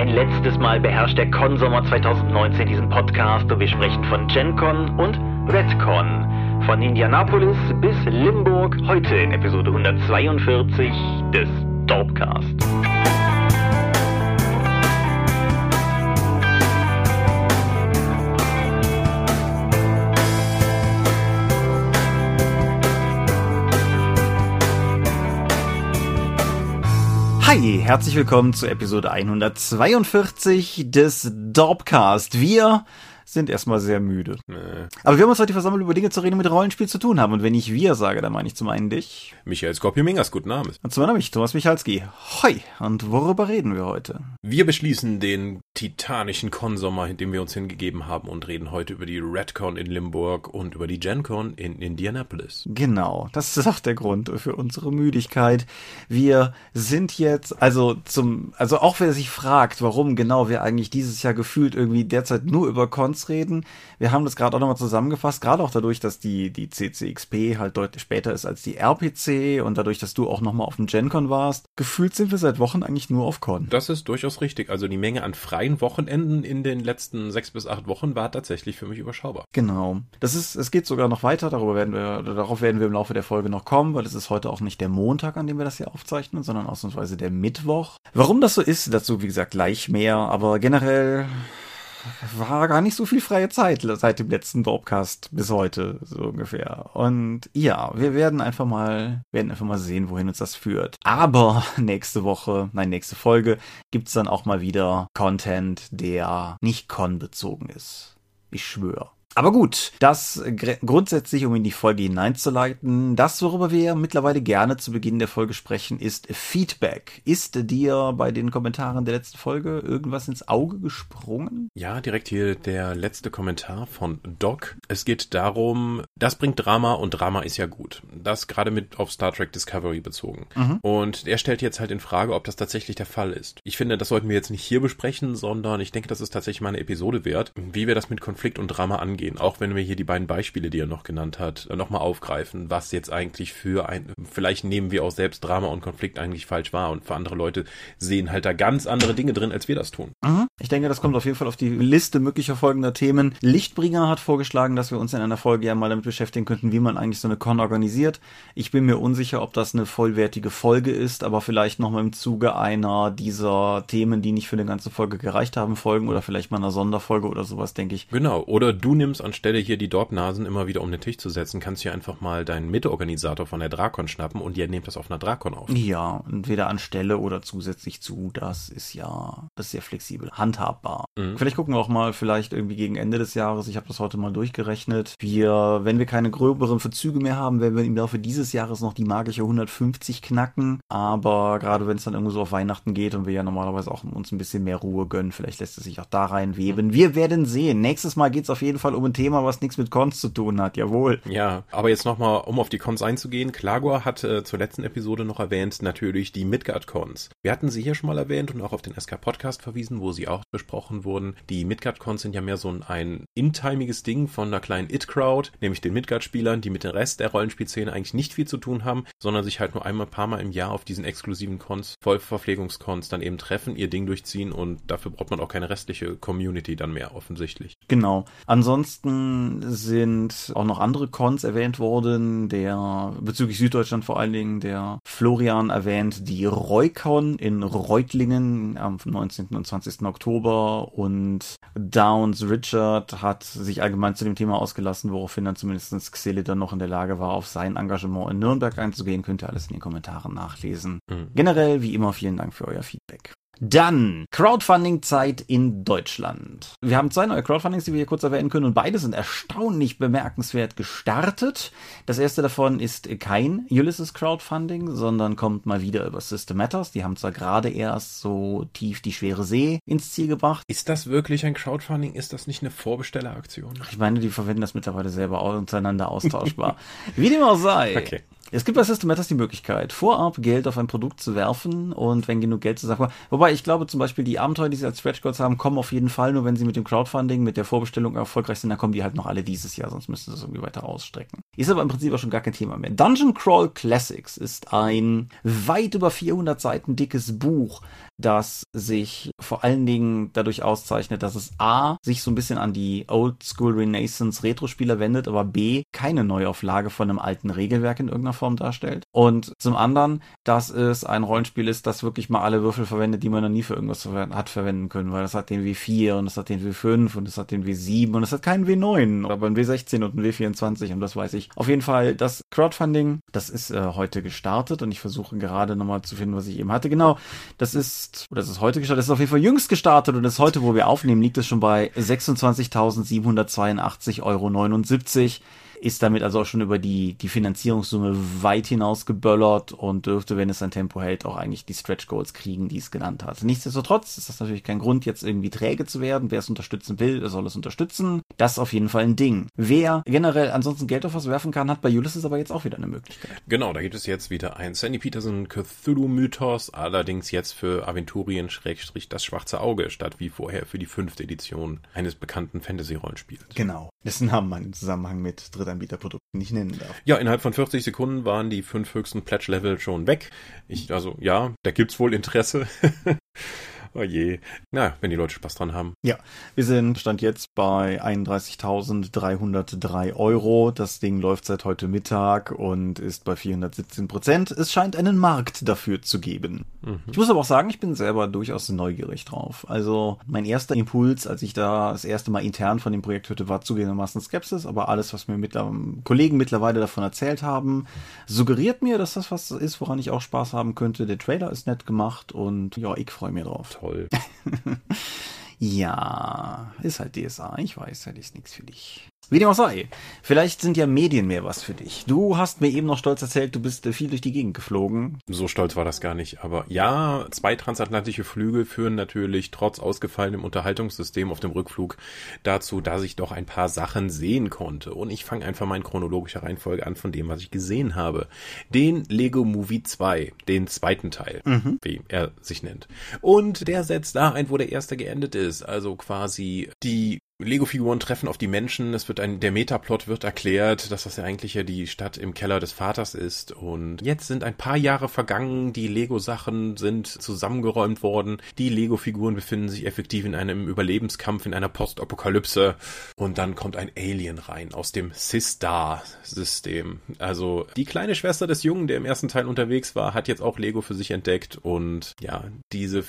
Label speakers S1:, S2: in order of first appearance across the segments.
S1: Ein letztes Mal beherrscht der Con-Sommer 2019 diesen Podcast und wir sprechen von GenCon und RedCon. Von Indianapolis bis Limburg, heute in Episode 142 des Dorpcast. Hi, herzlich willkommen zu Episode 142 des Dorpcast. Wir sind erstmal sehr müde. Nee. Aber wir haben uns heute versammelt, über Dinge zu reden, die mit Rollenspiel zu tun haben. Und wenn ich wir sage, dann meine ich zum einen dich.
S2: Michael Skorpio-Mingas, guten Abend.
S1: Und zum anderen mich, Thomas Michalski. Hoi. Und worüber reden wir heute?
S2: Wir beschließen den titanischen Konsommer, in dem wir uns hingegeben haben und reden heute über die Redcon in Limburg und über die GenCon in Indianapolis.
S1: Genau. Das ist auch der Grund für unsere Müdigkeit. Wir sind jetzt, also zum, also auch wer sich fragt, warum genau wir eigentlich dieses Jahr gefühlt irgendwie derzeit nur über Cons Cons reden. Wir haben das gerade auch nochmal zusammengefasst, gerade auch dadurch, dass die, die CCXP halt deutlich später ist als die RPC und dadurch, dass du auch nochmal auf dem GenCon warst. Gefühlt sind wir seit Wochen eigentlich nur auf Con.
S2: Das ist durchaus richtig. Also die Menge an freien Wochenenden in den letzten sechs bis acht Wochen war tatsächlich für mich überschaubar.
S1: Genau. Das ist, es geht sogar noch weiter, darüber werden wir, darauf werden wir im Laufe der Folge noch kommen, weil es ist heute auch nicht der Montag, an dem wir das hier aufzeichnen, sondern ausnahmsweise der Mittwoch. Warum das so ist, dazu wie gesagt gleich mehr, aber generell war gar nicht so viel freie Zeit seit dem letzten Dropcast bis heute, so ungefähr. Und ja, wir werden einfach mal, werden einfach mal sehen, wohin uns das führt. Aber nächste Woche, nein, nächste Folge gibt's dann auch mal wieder Content, der nicht con-bezogen ist. Ich schwöre. Aber gut, das grundsätzlich, um in die Folge hineinzuleiten, das, worüber wir mittlerweile gerne zu Beginn der Folge sprechen, ist Feedback. Ist dir bei den Kommentaren der letzten Folge irgendwas ins Auge gesprungen?
S2: Ja, direkt hier der letzte Kommentar von Doc. Es geht darum, das bringt Drama und Drama ist ja gut. Das gerade mit auf Star Trek Discovery bezogen. Mhm. Und er stellt jetzt halt in Frage, ob das tatsächlich der Fall ist. Ich finde, das sollten wir jetzt nicht hier besprechen, sondern ich denke, das ist tatsächlich mal eine Episode wert, wie wir das mit Konflikt und Drama angehen gehen. Auch wenn wir hier die beiden Beispiele, die er noch genannt hat, nochmal aufgreifen, was jetzt eigentlich für ein, vielleicht nehmen wir auch selbst Drama und Konflikt eigentlich falsch wahr und für andere Leute sehen halt da ganz andere Dinge drin, als wir das tun.
S1: Mhm. Ich denke, das kommt auf jeden Fall auf die Liste möglicher folgender Themen. Lichtbringer hat vorgeschlagen, dass wir uns in einer Folge ja mal damit beschäftigen könnten, wie man eigentlich so eine Con organisiert. Ich bin mir unsicher, ob das eine vollwertige Folge ist, aber vielleicht nochmal im Zuge einer dieser Themen, die nicht für eine ganze Folge gereicht haben, folgen oder vielleicht mal einer Sonderfolge oder sowas, denke ich.
S2: Genau. Oder du nimmst nimmst, anstelle hier die Dorpnasen immer wieder um den Tisch zu setzen, kannst du ja einfach mal deinen Mitorganisator von der Drakon schnappen und ihr nehmt das auf einer Drakon auf.
S1: Ja, entweder anstelle oder zusätzlich zu. Das ist ja, das ist sehr flexibel, handhabbar. Mhm. Vielleicht gucken wir auch mal vielleicht irgendwie gegen Ende des Jahres. Ich habe das heute mal durchgerechnet. Wir, wenn wir keine gröberen Verzüge mehr haben, werden wir im Laufe dieses Jahres noch die magische 150 knacken. Aber gerade wenn es dann irgendwo so auf Weihnachten geht und wir ja normalerweise auch uns ein bisschen mehr Ruhe gönnen, vielleicht lässt es sich auch da reinweben. Mhm. Wir werden sehen. Nächstes Mal geht es auf jeden Fall um um ein Thema, was nichts mit Cons zu tun hat, jawohl.
S2: Ja, aber jetzt nochmal, um auf die Cons einzugehen, Klagor hat äh, zur letzten Episode noch erwähnt, natürlich die Midgard-Cons. Wir hatten sie hier schon mal erwähnt und auch auf den SK-Podcast verwiesen, wo sie auch besprochen wurden. Die Midgard-Cons sind ja mehr so ein, ein intimiges Ding von einer kleinen It-Crowd, nämlich den Midgard-Spielern, die mit dem Rest der Rollenspielszene eigentlich nicht viel zu tun haben, sondern sich halt nur einmal ein paar Mal im Jahr auf diesen exklusiven Cons, Vollverpflegungscons dann eben treffen, ihr Ding durchziehen und dafür braucht man auch keine restliche Community dann mehr offensichtlich.
S1: Genau. Ansonsten Ansonsten sind auch noch andere Cons erwähnt worden, der bezüglich Süddeutschland vor allen Dingen der Florian erwähnt die Reukon in Reutlingen am 19. und 20. Oktober und Downs Richard hat sich allgemein zu dem Thema ausgelassen, woraufhin dann zumindest Xele dann noch in der Lage war, auf sein Engagement in Nürnberg einzugehen. Könnt ihr alles in den Kommentaren nachlesen. Mhm. Generell, wie immer, vielen Dank für euer Feedback. Dann Crowdfunding-Zeit in Deutschland. Wir haben zwei neue Crowdfundings, die wir hier kurz erwähnen können und beide sind erstaunlich bemerkenswert gestartet. Das erste davon ist kein Ulysses Crowdfunding, sondern kommt mal wieder über System Matters. Die haben zwar gerade erst so tief die schwere See ins Ziel gebracht.
S2: Ist das wirklich ein Crowdfunding? Ist das nicht eine Vorbestelleraktion?
S1: Ich meine, die verwenden das mittlerweile selber untereinander austauschbar. Wie dem auch sei. Okay. Es gibt bei System Matters die Möglichkeit, vorab Geld auf ein Produkt zu werfen und wenn genug Geld zusammenkommt. Wobei ich glaube zum Beispiel die Abenteuer, die sie als Stretch Goals haben, kommen auf jeden Fall nur, wenn sie mit dem Crowdfunding, mit der Vorbestellung erfolgreich sind, dann kommen die halt noch alle dieses Jahr, sonst müssten sie es irgendwie weiter ausstrecken. Ist aber im Prinzip auch schon gar kein Thema mehr. Dungeon Crawl Classics ist ein weit über 400 Seiten dickes Buch, das sich vor allen Dingen dadurch auszeichnet, dass es A, sich so ein bisschen an die Old School Renaissance Retro-Spieler wendet, aber B, keine Neuauflage von einem alten Regelwerk in irgendeiner Form darstellt. Und zum anderen, dass es ein Rollenspiel ist, das wirklich mal alle Würfel verwendet, die man noch nie für irgendwas hat verwenden können, weil das hat den W4 und das hat den W5 und das hat den W7 und es hat keinen W9, aber ein W16 und ein W24 und das weiß ich. Auf jeden Fall, das Crowdfunding, das ist äh, heute gestartet und ich versuche gerade nochmal zu finden, was ich eben hatte. Genau, das ist, oder das ist heute gestartet, das ist auf jeden Fall jüngst gestartet und das heute, wo wir aufnehmen, liegt es schon bei 26.782,79 Euro ist damit also auch schon über die, die Finanzierungssumme weit hinaus geböllert und dürfte, wenn es sein Tempo hält, auch eigentlich die Stretch Goals kriegen, die es genannt hat. Nichtsdestotrotz ist das natürlich kein Grund, jetzt irgendwie träge zu werden. Wer es unterstützen will, der soll es unterstützen. Das ist auf jeden Fall ein Ding. Wer generell ansonsten Geld auf was werfen kann, hat bei Ulysses aber jetzt auch wieder eine Möglichkeit.
S2: Genau, da gibt es jetzt wieder ein Sandy Peterson Cthulhu-Mythos, allerdings jetzt für Aventurien Schrägstrich das schwarze Auge, statt wie vorher für die fünfte Edition eines bekannten Fantasy-Rollenspiels.
S1: Genau. Dessen Namen man im Zusammenhang mit Drittanbieterprodukten nicht nennen darf.
S2: Ja, innerhalb von 40 Sekunden waren die fünf höchsten Pledge-Level schon weg. Ich, also ja, da gibt's wohl Interesse. Oh je. Na, wenn die Leute Spaß dran haben.
S1: Ja, wir sind Stand jetzt bei 31.303 Euro. Das Ding läuft seit heute Mittag und ist bei 417 Prozent. Es scheint einen Markt dafür zu geben. Mhm. Ich muss aber auch sagen, ich bin selber durchaus neugierig drauf. Also mein erster Impuls, als ich da das erste Mal intern von dem Projekt hörte, war zugegebenermaßen Skepsis, aber alles, was mir mit, ähm, Kollegen mittlerweile davon erzählt haben, suggeriert mir, dass das was ist, woran ich auch Spaß haben könnte. Der Trailer ist nett gemacht und ja, ich freue mich drauf
S2: toll.
S1: ja, ist halt DSA. Ich weiß, das ist nichts für dich. Wie dem auch sei. Vielleicht sind ja Medien mehr was für dich. Du hast mir eben noch stolz erzählt, du bist viel durch die Gegend geflogen.
S2: So stolz war das gar nicht. Aber ja, zwei transatlantische Flüge führen natürlich trotz ausgefallenem Unterhaltungssystem auf dem Rückflug dazu, dass ich doch ein paar Sachen sehen konnte. Und ich fange einfach mal in chronologischer Reihenfolge an von dem, was ich gesehen habe. Den Lego Movie 2, den zweiten Teil, mhm. wie er sich nennt. Und der setzt da ein, wo der erste geendet ist. Also quasi die Lego-Figuren treffen auf die Menschen. Es wird ein, der Metaplot wird erklärt, dass das ja eigentlich ja die Stadt im Keller des Vaters ist. Und jetzt sind ein paar Jahre vergangen. Die Lego-Sachen sind zusammengeräumt worden. Die Lego-Figuren befinden sich effektiv in einem Überlebenskampf, in einer Postapokalypse. Und dann kommt ein Alien rein aus dem Sistar-System. Also die kleine Schwester des Jungen, der im ersten Teil unterwegs war, hat jetzt auch Lego für sich entdeckt. Und ja, diese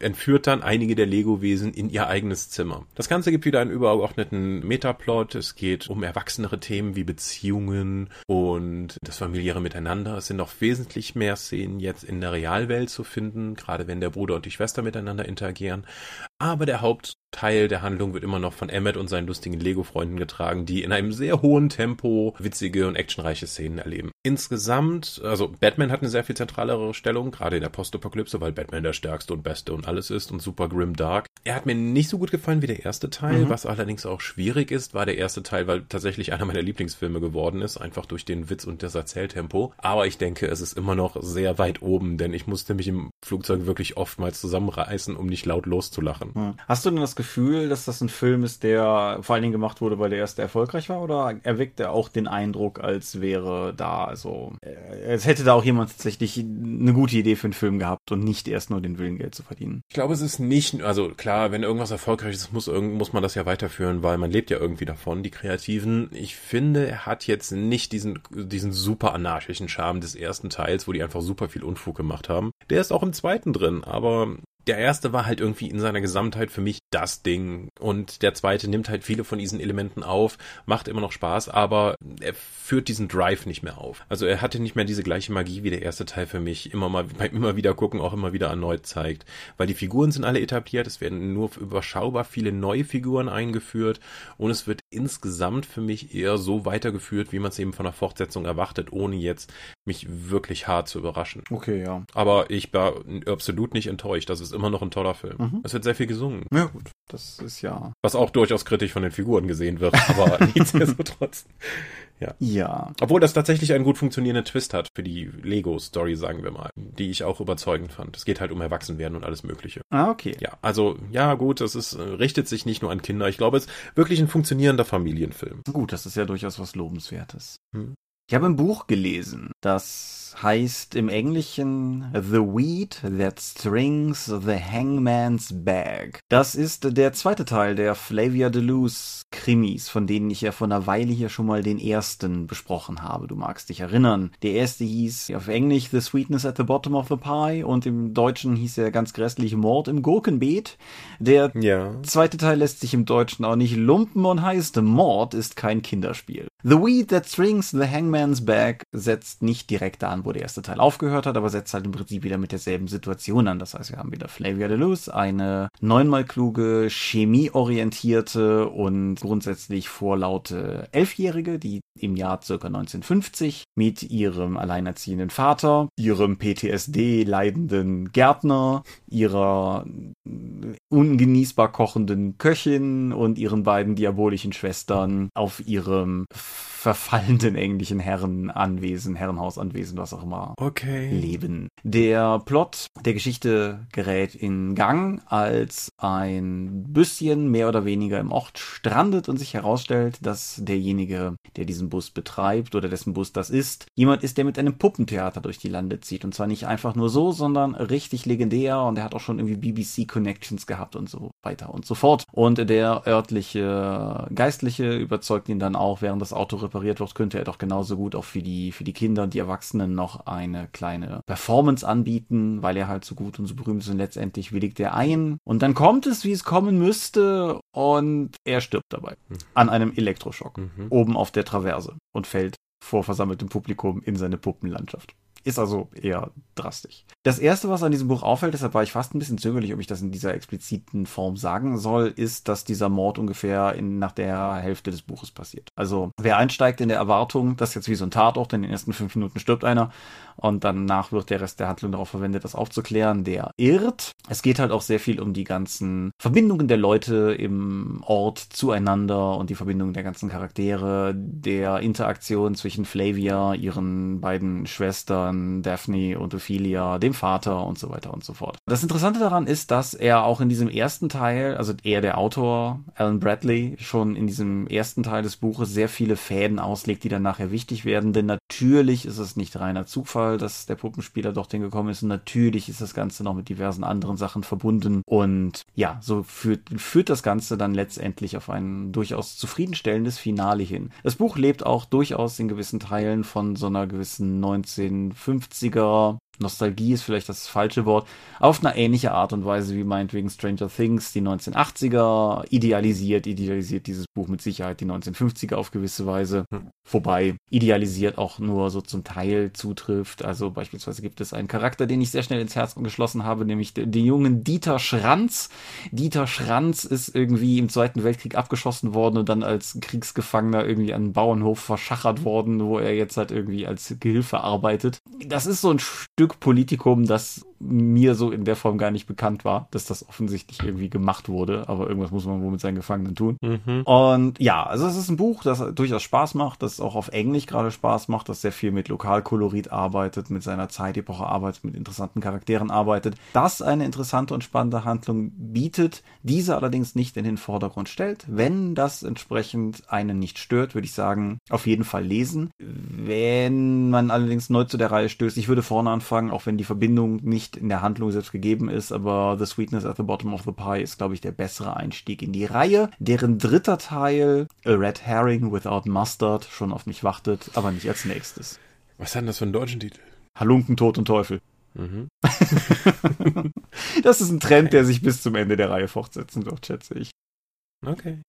S2: entführt dann einige der Lego-Wesen in ihr eigenes Zimmer. Das Ganze gibt wieder einen übergeordneten Metaplot. Es geht um erwachsenere Themen wie Beziehungen und das familiäre Miteinander. Es sind noch wesentlich mehr Szenen jetzt in der Realwelt zu finden, gerade wenn der Bruder und die Schwester miteinander interagieren. Aber der Hauptteil der Handlung wird immer noch von Emmet und seinen lustigen Lego-Freunden getragen, die in einem sehr hohen Tempo witzige und actionreiche Szenen erleben. Insgesamt, also Batman hat eine sehr viel zentralere Stellung, gerade in der Postapokalypse, weil Batman der stärkste und beste und alles ist und super grim dark. Er hat mir nicht so gut gefallen wie der erste Teil, mhm. was allerdings auch schwierig ist, war der erste Teil, weil tatsächlich einer meiner Lieblingsfilme geworden ist, einfach durch den Witz und das Erzähltempo. Aber ich denke, es ist immer noch sehr weit oben, denn ich musste mich im Flugzeug wirklich oftmals zusammenreißen, um nicht laut loszulachen.
S1: Hm. Hast du denn das Gefühl, dass das ein Film ist, der vor allen Dingen gemacht wurde, weil der erste erfolgreich war? Oder erweckt er auch den Eindruck, als wäre da, also, äh, als hätte da auch jemand tatsächlich eine gute Idee für einen Film gehabt und nicht erst nur den Willen, Geld zu verdienen?
S2: Ich glaube, es ist nicht, also klar, wenn irgendwas erfolgreich ist, muss, muss man das ja weiterführen, weil man lebt ja irgendwie davon, die Kreativen. Ich finde, er hat jetzt nicht diesen, diesen super anarchischen Charme des ersten Teils, wo die einfach super viel Unfug gemacht haben. Der ist auch im zweiten drin, aber der erste war halt irgendwie in seiner Gesamtheit für mich das Ding. Und der zweite nimmt halt viele von diesen Elementen auf, macht immer noch Spaß, aber er führt diesen Drive nicht mehr auf. Also er hatte nicht mehr diese gleiche Magie wie der erste Teil für mich. Immer mal beim immer wieder gucken auch immer wieder erneut zeigt. Weil die Figuren sind alle etabliert, es werden nur überschaubar viele neue Figuren eingeführt und es wird insgesamt für mich eher so weitergeführt, wie man es eben von der Fortsetzung erwartet, ohne jetzt mich wirklich hart zu überraschen.
S1: Okay, ja.
S2: Aber ich war absolut nicht enttäuscht. Das ist immer noch ein toller Film. Mhm. Es wird sehr viel gesungen.
S1: Ja, gut. Das ist ja.
S2: Was auch durchaus kritisch von den Figuren gesehen wird, aber nichtsdestotrotz. Ja.
S1: ja.
S2: Obwohl das tatsächlich einen gut funktionierenden Twist hat für die Lego-Story, sagen wir mal, die ich auch überzeugend fand. Es geht halt um Erwachsenwerden und alles Mögliche.
S1: Ah, okay.
S2: Ja, also, ja, gut, es ist, richtet sich nicht nur an Kinder. Ich glaube, es ist wirklich ein funktionierender Familienfilm.
S1: Gut, das ist ja durchaus was Lobenswertes. Hm. Ich habe ein Buch gelesen, das heißt im Englischen The Weed That Strings the Hangman's Bag. Das ist der zweite Teil der Flavia Deleuze Krimis, von denen ich ja vor einer Weile hier schon mal den ersten besprochen habe. Du magst dich erinnern. Der erste hieß auf Englisch The Sweetness at the Bottom of the Pie und im Deutschen hieß er ganz grässlich Mord im Gurkenbeet. Der ja. zweite Teil lässt sich im Deutschen auch nicht lumpen und heißt Mord ist kein Kinderspiel. The Weed That Strings the Hangman's Bag setzt nicht direkt an, wo der erste Teil aufgehört hat, aber setzt halt im Prinzip wieder mit derselben Situation an. Das heißt, wir haben wieder Flavia Deleuze, eine neunmal kluge, chemieorientierte und grundsätzlich vorlaute Elfjährige, die im Jahr circa 1950 mit ihrem alleinerziehenden Vater, ihrem PTSD leidenden Gärtner, ihrer ungenießbar kochenden Köchin und ihren beiden diabolischen Schwestern auf ihrem verfallenden englischen Herrenanwesen, Herrenhausanwesen, was auch immer,
S2: okay.
S1: leben. Der Plot der Geschichte gerät in Gang, als ein bisschen mehr oder weniger im Ort strandet und sich herausstellt, dass derjenige, der diesen Bus betreibt oder dessen Bus das ist, jemand ist, der mit einem Puppentheater durch die Lande zieht. Und zwar nicht einfach nur so, sondern richtig legendär und er hat auch schon irgendwie BBC-Connections gehabt und so weiter und so fort. Und der örtliche Geistliche überzeugt ihn dann auch, während das Auto repariert wird, könnte er doch genauso gut auch für die, für die Kinder und die Erwachsenen noch eine kleine Performance anbieten, weil er halt so gut und so berühmt ist und letztendlich willigt er ein. Und dann kommt es, wie es kommen müsste und er stirbt dabei. Mhm. An einem Elektroschock. Mhm. Oben auf der Traverse und fällt vor versammeltem Publikum in seine Puppenlandschaft. Ist also eher drastisch. Das erste, was an diesem Buch auffällt, deshalb war ich fast ein bisschen zögerlich, ob ich das in dieser expliziten Form sagen soll, ist, dass dieser Mord ungefähr in, nach der Hälfte des Buches passiert. Also, wer einsteigt in der Erwartung, dass jetzt wie so ein Tatort, in den ersten fünf Minuten stirbt einer und danach wird der Rest der Handlung darauf verwendet, das aufzuklären, der irrt. Es geht halt auch sehr viel um die ganzen Verbindungen der Leute im Ort zueinander und die Verbindungen der ganzen Charaktere, der Interaktion zwischen Flavia, ihren beiden Schwestern, Daphne und Ophelia, dem Vater und so weiter und so fort. Das Interessante daran ist, dass er auch in diesem ersten Teil, also er der Autor, Alan Bradley, schon in diesem ersten Teil des Buches sehr viele Fäden auslegt, die dann nachher wichtig werden, denn natürlich ist es nicht reiner Zufall, dass der Puppenspieler dorthin gekommen ist. Und natürlich ist das Ganze noch mit diversen anderen Sachen verbunden. Und ja, so führt, führt das Ganze dann letztendlich auf ein durchaus zufriedenstellendes Finale hin. Das Buch lebt auch durchaus in gewissen Teilen von so einer gewissen 1950er Nostalgie ist vielleicht das falsche Wort, auf eine ähnliche Art und Weise wie meinetwegen Stranger Things die 1980er idealisiert, idealisiert dieses Buch mit Sicherheit die 1950er auf gewisse Weise, hm. wobei idealisiert auch nur so zum Teil zutrifft. Also beispielsweise gibt es einen Charakter, den ich sehr schnell ins Herz geschlossen habe, nämlich den, den jungen Dieter Schranz. Dieter Schranz ist irgendwie im Zweiten Weltkrieg abgeschossen worden und dann als Kriegsgefangener irgendwie an einen Bauernhof verschachert worden, wo er jetzt halt irgendwie als Gehilfe arbeitet. Das ist so ein Stück Stück Politikum, das mir so in der Form gar nicht bekannt war, dass das offensichtlich irgendwie gemacht wurde, aber irgendwas muss man wohl mit seinen Gefangenen tun. Mhm. Und ja, also es ist ein Buch, das durchaus Spaß macht, das auch auf Englisch gerade Spaß macht, das sehr viel mit Lokalkolorit arbeitet, mit seiner Zeitepoche arbeitet, mit interessanten Charakteren arbeitet, das eine interessante und spannende Handlung bietet, diese allerdings nicht in den Vordergrund stellt. Wenn das entsprechend einen nicht stört, würde ich sagen, auf jeden Fall lesen. Wenn man allerdings neu zu der Reihe stößt, ich würde vorne anfangen, auch wenn die Verbindung nicht in der Handlung selbst gegeben ist, aber The Sweetness at the Bottom of the Pie ist, glaube ich, der bessere Einstieg in die Reihe, deren dritter Teil, A Red Herring Without Mustard, schon auf mich wartet, aber nicht als nächstes.
S2: Was hat denn das für einen deutschen Titel?
S1: Halunken, Tod und Teufel. Mhm. das ist ein Trend, der sich bis zum Ende der Reihe fortsetzen wird, schätze ich.
S2: Okay.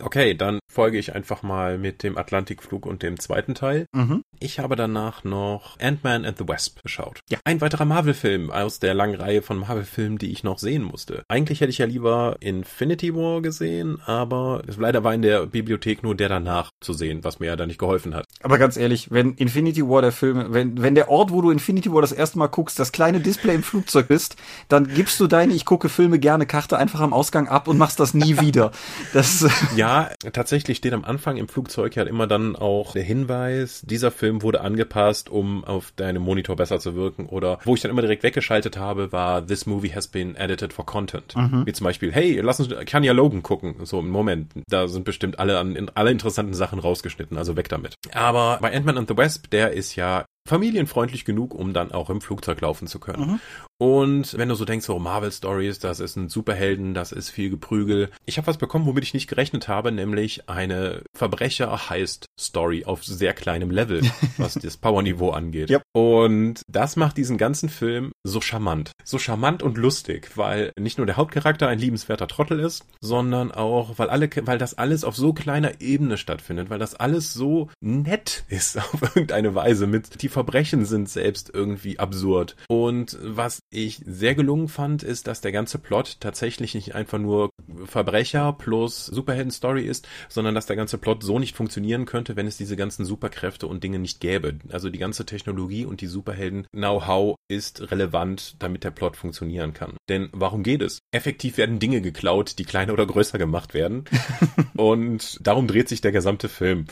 S2: Okay, dann folge ich einfach mal mit dem Atlantikflug und dem zweiten Teil. Mhm. Ich habe danach noch Ant-Man and the Wasp geschaut. Ja. Ein weiterer Marvel-Film aus der langen Reihe von Marvel-Filmen, die ich noch sehen musste. Eigentlich hätte ich ja lieber Infinity War gesehen, aber leider war in der Bibliothek nur der danach zu sehen, was mir ja da nicht geholfen hat.
S1: Aber ganz ehrlich, wenn Infinity War der Film, wenn, wenn der Ort, wo du Infinity War das erste Mal guckst, das kleine Display im Flugzeug ist, dann gibst du deine Ich gucke Filme gerne Karte einfach am Ausgang ab und machst das nie wieder. Das
S2: ja, Ja, tatsächlich steht am Anfang im Flugzeug ja immer dann auch der Hinweis, dieser Film wurde angepasst, um auf deinem Monitor besser zu wirken. Oder wo ich dann immer direkt weggeschaltet habe, war This movie has been edited for content. Mhm. Wie zum Beispiel, hey, lass uns Kanye Logan gucken. So, im Moment, da sind bestimmt alle an alle interessanten Sachen rausgeschnitten, also weg damit. Aber bei Ant-Man and the Wasp, der ist ja familienfreundlich genug, um dann auch im Flugzeug laufen zu können. Mhm. Und wenn du so denkst, so Marvel Stories, das ist ein Superhelden, das ist viel Geprügel. Ich habe was bekommen, womit ich nicht gerechnet habe, nämlich eine Verbrecher heißt Story auf sehr kleinem Level, was das Powerniveau angeht. Yep. Und das macht diesen ganzen Film so charmant. So charmant und lustig, weil nicht nur der Hauptcharakter ein liebenswerter Trottel ist, sondern auch, weil alle, weil das alles auf so kleiner Ebene stattfindet, weil das alles so nett ist auf irgendeine Weise mit, die Verbrechen sind selbst irgendwie absurd. Und was ich sehr gelungen fand, ist, dass der ganze Plot tatsächlich nicht einfach nur Verbrecher plus Superhelden-Story ist, sondern dass der ganze Plot so nicht funktionieren könnte, wenn es diese ganzen Superkräfte und Dinge nicht gäbe. Also die ganze Technologie und die Superhelden-Know-how ist relevant, damit der Plot funktionieren kann. Denn warum geht es? Effektiv werden Dinge geklaut, die kleiner oder größer gemacht werden. und darum dreht sich der gesamte Film.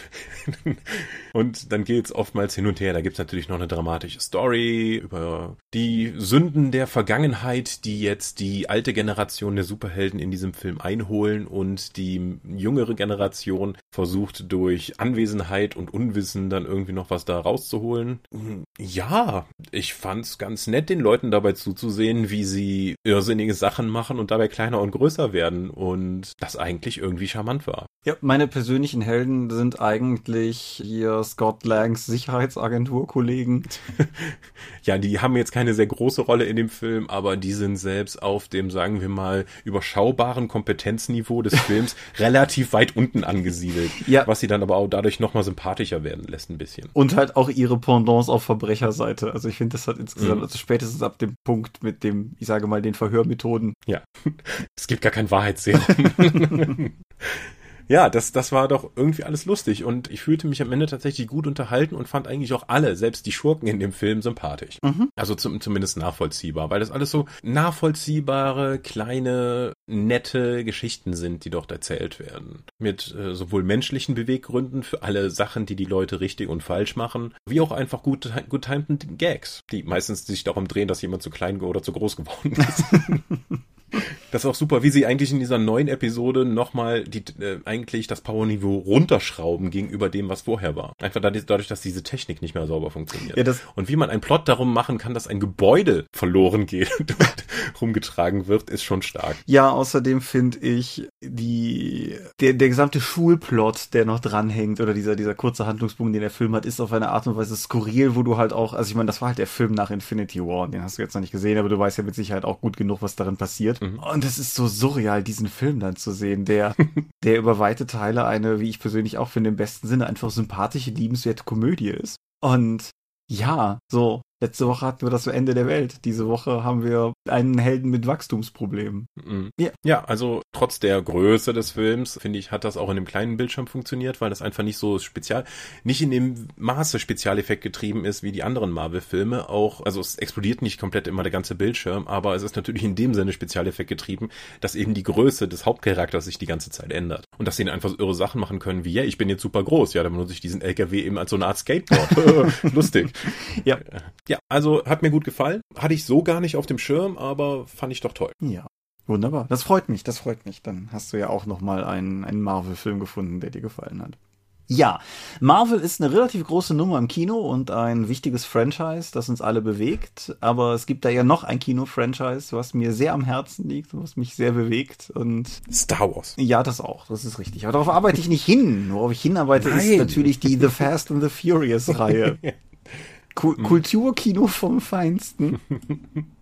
S2: und dann geht es oftmals hin und her. Da gibt es natürlich noch eine dramatische Story über die Sünden Helden der Vergangenheit, die jetzt die alte Generation der Superhelden in diesem Film einholen und die jüngere Generation versucht durch Anwesenheit und Unwissen dann irgendwie noch was da rauszuholen. Ja, ich fand's ganz nett, den Leuten dabei zuzusehen, wie sie irrsinnige Sachen machen und dabei kleiner und größer werden und das eigentlich irgendwie charmant war.
S1: Ja, meine persönlichen Helden sind eigentlich hier Scott Langs Sicherheitsagentur-Kollegen.
S2: ja, die haben jetzt keine sehr große Rolle in dem Film, aber die sind selbst auf dem, sagen wir mal, überschaubaren Kompetenzniveau des Films relativ weit unten angesiedelt. Ja. Was sie dann aber auch dadurch nochmal sympathischer werden lässt ein bisschen.
S1: Und halt auch ihre Pendants auf Verbrecherseite. Also ich finde, das hat insgesamt, mhm. also spätestens ab dem Punkt mit dem, ich sage mal, den Verhörmethoden.
S2: Ja. Es gibt gar kein Wahrheitsserum. ja, das, das war doch irgendwie alles lustig und ich fühlte mich am Ende tatsächlich gut unterhalten und fand eigentlich auch alle, selbst die Schurken in dem Film, sympathisch. Mhm. Also zum, zumindest nachvollziehbar, weil das alles so nachvollziehbare, kleine, nette Geschichten sind, die dort erzählt werden. Mit äh, sowohl menschlichen Beweggründen für alle Sachen, die die Leute richtig und falsch machen, wie auch einfach gut, gut timten Gags, die meistens sich darum drehen, dass jemand zu klein oder zu groß geworden ist. Das ist auch super, wie sie eigentlich in dieser neuen Episode nochmal die, äh, eigentlich das Powerniveau runterschrauben gegenüber dem, was vorher war. Einfach dadurch, dass diese Technik nicht mehr sauber funktioniert. Ja, und wie man einen Plot darum machen kann, dass ein Gebäude verloren geht und rumgetragen wird, ist schon stark.
S1: Ja, außerdem finde ich die, der, der gesamte Schulplot, der noch dranhängt oder dieser, dieser kurze Handlungsbogen, den der Film hat, ist auf eine Art und Weise skurril, wo du halt auch, also ich meine, das war halt der Film nach Infinity War, den hast du jetzt noch nicht gesehen, aber du weißt ja mit Sicherheit auch gut genug, was darin passiert. Mhm. Und es ist so surreal, diesen Film dann zu sehen, der, der über weite Teile eine, wie ich persönlich auch finde, im besten Sinne einfach sympathische, liebenswerte Komödie ist. Und ja, so, Letzte Woche hatten wir das Ende der Welt. Diese Woche haben wir einen Helden mit Wachstumsproblemen.
S2: Mhm. Ja. ja, also trotz der Größe des Films, finde ich, hat das auch in dem kleinen Bildschirm funktioniert, weil das einfach nicht so spezial, nicht in dem Maße Spezialeffekt getrieben ist wie die anderen Marvel-Filme. Auch, also es explodiert nicht komplett immer der ganze Bildschirm, aber es ist natürlich in dem Sinne Spezialeffekt getrieben, dass eben die Größe des Hauptcharakters sich die ganze Zeit ändert. Und dass sie einfach so irre Sachen machen können wie, ja, ich bin jetzt super groß, ja, dann benutze ich diesen LKW eben als so eine Art Skateboard. Lustig. Ja. Ja, ja, also hat mir gut gefallen. Hatte ich so gar nicht auf dem Schirm, aber fand ich doch toll.
S1: Ja. Wunderbar. Das freut mich, das freut mich. Dann hast du ja auch nochmal einen, einen Marvel-Film gefunden, der dir gefallen hat. Ja, Marvel ist eine relativ große Nummer im Kino und ein wichtiges Franchise, das uns alle bewegt. Aber es gibt da ja noch ein Kino-Franchise, was mir sehr am Herzen liegt und was mich sehr bewegt. Und
S2: Star Wars.
S1: Ja, das auch. Das ist richtig. Aber darauf arbeite ich nicht hin. Worauf ich hinarbeite, Nein. ist natürlich die The Fast and the Furious-Reihe. Ku hm. Kulturkino vom Feinsten.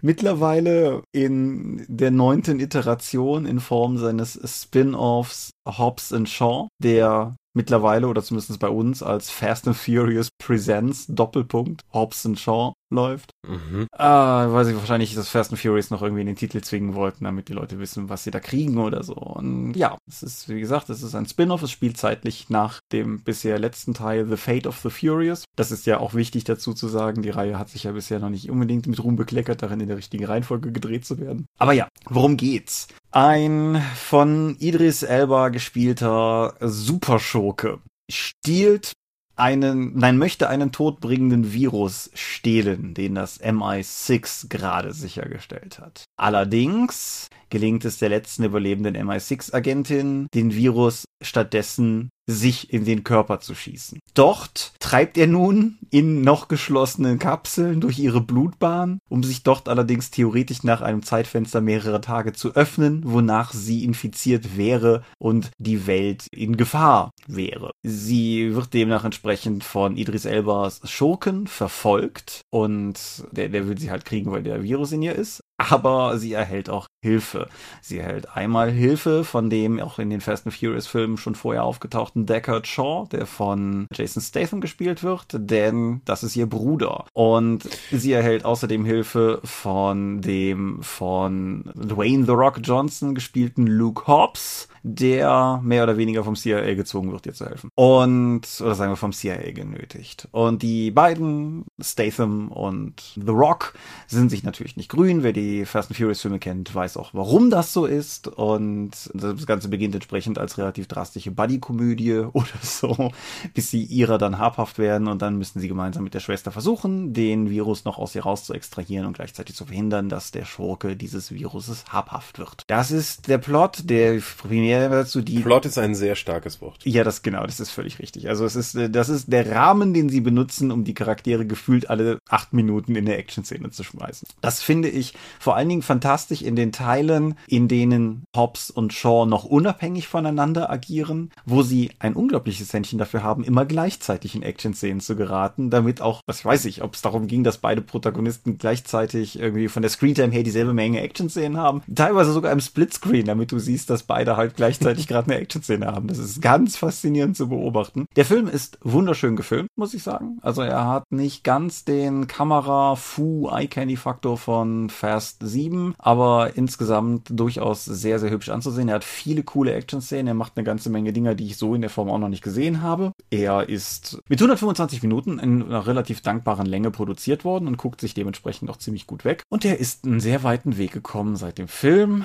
S1: Mittlerweile in der neunten Iteration in Form seines Spin-offs Hobbs and Shaw, der mittlerweile oder zumindest bei uns als Fast and Furious Presents Doppelpunkt Hobbs and Shaw läuft. Mhm. Ah, weil sie wahrscheinlich das Fast and Furious noch irgendwie in den Titel zwingen wollten, damit die Leute wissen, was sie da kriegen oder so. Und ja, es ist, wie gesagt, es ist ein Spin-off, es spielt zeitlich nach dem bisher letzten Teil The Fate of the Furious. Das ist ja auch wichtig dazu zu sagen, die Reihe hat sich ja bisher noch nicht unbedingt mit Ruhm bekleckert, darin in der richtigen Reihenfolge gedreht zu werden. Aber ja, worum geht's? Ein von Idris Elba gespielter Superschurke stiehlt einen, nein, möchte einen todbringenden Virus stehlen, den das MI6 gerade sichergestellt hat. Allerdings gelingt es der letzten überlebenden MI6-Agentin, den Virus stattdessen sich in den Körper zu schießen. Dort treibt er nun in noch geschlossenen Kapseln durch ihre Blutbahn, um sich dort allerdings theoretisch nach einem Zeitfenster mehrerer Tage zu öffnen, wonach sie infiziert wäre und die Welt in Gefahr wäre. Sie wird demnach entsprechend von Idris Elbas Schurken verfolgt und der, der will sie halt kriegen, weil der Virus in ihr ist aber sie erhält auch Hilfe. Sie erhält einmal Hilfe von dem auch in den Fast and Furious Filmen schon vorher aufgetauchten Deckard Shaw, der von Jason Statham gespielt wird, denn das ist ihr Bruder. Und sie erhält außerdem Hilfe von dem von Dwayne The Rock Johnson gespielten Luke Hobbs, der mehr oder weniger vom CIA gezwungen wird, ihr zu helfen. Und, oder sagen wir vom CIA genötigt. Und die beiden, Statham und The Rock, sind sich natürlich nicht grün. Wer die Fast and Furious Filme kennt, weiß auch, warum das so ist. Und das Ganze beginnt entsprechend als relativ drastische Buddy-Komödie oder so, bis sie ihrer dann habhaft werden und dann müssen sie gemeinsam mit der Schwester versuchen, den Virus noch aus ihr raus zu extrahieren und gleichzeitig zu verhindern, dass der Schurke dieses Viruses habhaft wird. Das ist der Plot, der primär dazu die.
S2: Plot ist ein sehr starkes Wort.
S1: Ja, das genau, das ist völlig richtig. Also es ist, das ist der Rahmen, den sie benutzen, um die Charaktere gefühlt alle acht Minuten in der Action-Szene zu schmeißen. Das finde ich vor allen Dingen fantastisch in den Teilen, in denen Hobbs und Shaw noch unabhängig voneinander agieren, wo sie ein unglaubliches Händchen dafür haben, immer gleichzeitig in Action-Szenen zu geraten, damit auch, was weiß ich, ob es darum ging, dass beide Protagonisten gleichzeitig irgendwie von der Screentime her dieselbe Menge Action-Szenen haben. Teilweise sogar im Splitscreen, damit du siehst, dass beide halt gleichzeitig gerade eine Action-Szene haben. Das ist ganz faszinierend zu beobachten. Der Film ist wunderschön gefilmt, muss ich sagen. Also er hat nicht ganz den Kamera-Fu-Eye-Candy-Faktor von Fast 7, aber insgesamt durchaus sehr, sehr hübsch anzusehen. Er hat viele coole Action-Szenen. Er macht eine ganze Menge Dinge, die ich so in der Form auch noch nicht gesehen habe. Er ist mit 125 Minuten in einer relativ dankbaren Länge produziert worden und guckt sich dementsprechend auch ziemlich gut weg. Und er ist einen sehr weiten Weg gekommen seit dem Film.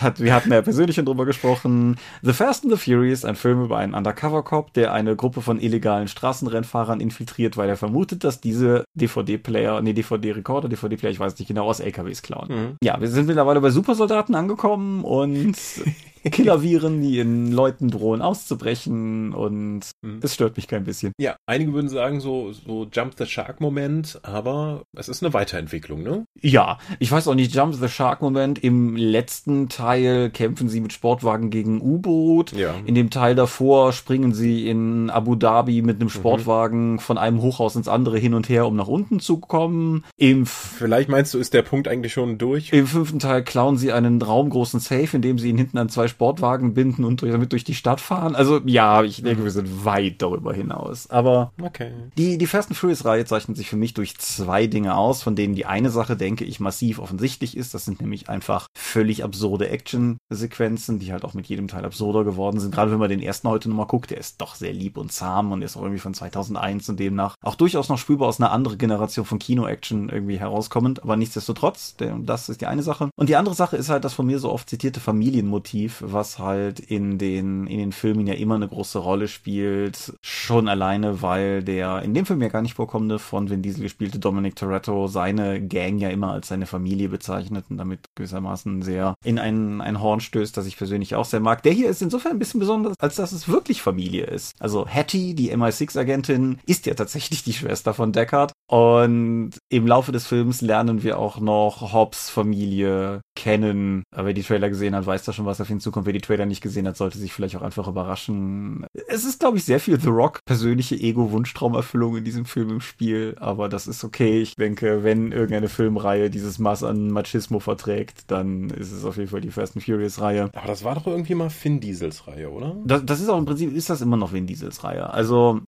S1: Hatte, wir hatten ja persönlich schon drüber gesprochen The Fast and the Furious, ein Film über einen Undercover-Cop, der eine Gruppe von illegalen Straßenrennfahrern infiltriert, weil er vermutet, dass diese DVD-Player, nee, DVD-Rekorder, DVD-Player, ich weiß nicht genau, aus LKWs klauen. Mhm. Ja, wir sind mittlerweile bei Supersoldaten angekommen und Killerviren, die in Leuten drohen auszubrechen und mhm. es stört mich kein bisschen.
S2: Ja, einige würden sagen so, so Jump the Shark Moment, aber es ist eine Weiterentwicklung, ne?
S1: Ja, ich weiß auch nicht, Jump the Shark Moment. Im letzten Teil kämpfen sie mit Sportwagen gegen U-Boot. Ja. In dem Teil davor springen sie in Abu Dhabi mit einem mhm. Sportwagen mhm. von einem Hochhaus ins andere hin und her, um nach unten zu kommen.
S2: Im Vielleicht meinst du, ist der Punkt eigentlich schon durch?
S1: Im fünften Teil klauen sie einen raumgroßen Safe, indem sie ihn hinten an zwei Sportwagen binden und damit durch die Stadt fahren. Also ja, ich denke, wir sind weit darüber hinaus. Aber okay. die, die Fast and Furious-Reihe zeichnet sich für mich durch zwei Dinge aus, von denen die eine Sache, denke ich, massiv offensichtlich ist. Das sind nämlich einfach völlig absurde Action-Sequenzen, die halt auch mit jedem Teil absurder geworden sind. Gerade wenn man den ersten heute nochmal guckt, der ist doch sehr lieb und zahm und ist auch irgendwie von 2001 und demnach auch durchaus noch spürbar aus einer anderen Generation von Kino-Action irgendwie herauskommend. Aber nichtsdestotrotz, das ist die eine Sache. Und die andere Sache ist halt das von mir so oft zitierte Familienmotiv, was halt in den, in den Filmen ja immer eine große Rolle spielt. Schon alleine, weil der in dem Film ja gar nicht vorkommende von Vin Diesel gespielte Dominic Toretto seine Gang ja immer als seine Familie bezeichnet und damit gewissermaßen sehr in ein, ein Horn stößt, das ich persönlich auch sehr mag. Der hier ist insofern ein bisschen besonders, als dass es wirklich Familie ist. Also Hattie, die MI6-Agentin, ist ja tatsächlich die Schwester von Deckard und im Laufe des Films lernen wir auch noch Hobbs Familie kennen. Wer die Trailer gesehen hat, weiß da schon, was auf ihn zukommt. Wer die Trailer nicht gesehen hat, sollte sich vielleicht auch einfach überraschen. Es ist, glaube ich, sehr viel The Rock persönliche Ego-Wunschtraumerfüllung in diesem Film im Spiel, aber das ist okay. Ich denke, wenn irgendeine Filmreihe dieses Maß an Machismo verträgt, dann ist es auf jeden Fall die Fast and Furious Reihe.
S2: Aber das war doch irgendwie mal Finn Diesels Reihe, oder?
S1: Das, das ist auch im Prinzip, ist das immer noch Vin Diesels Reihe. Also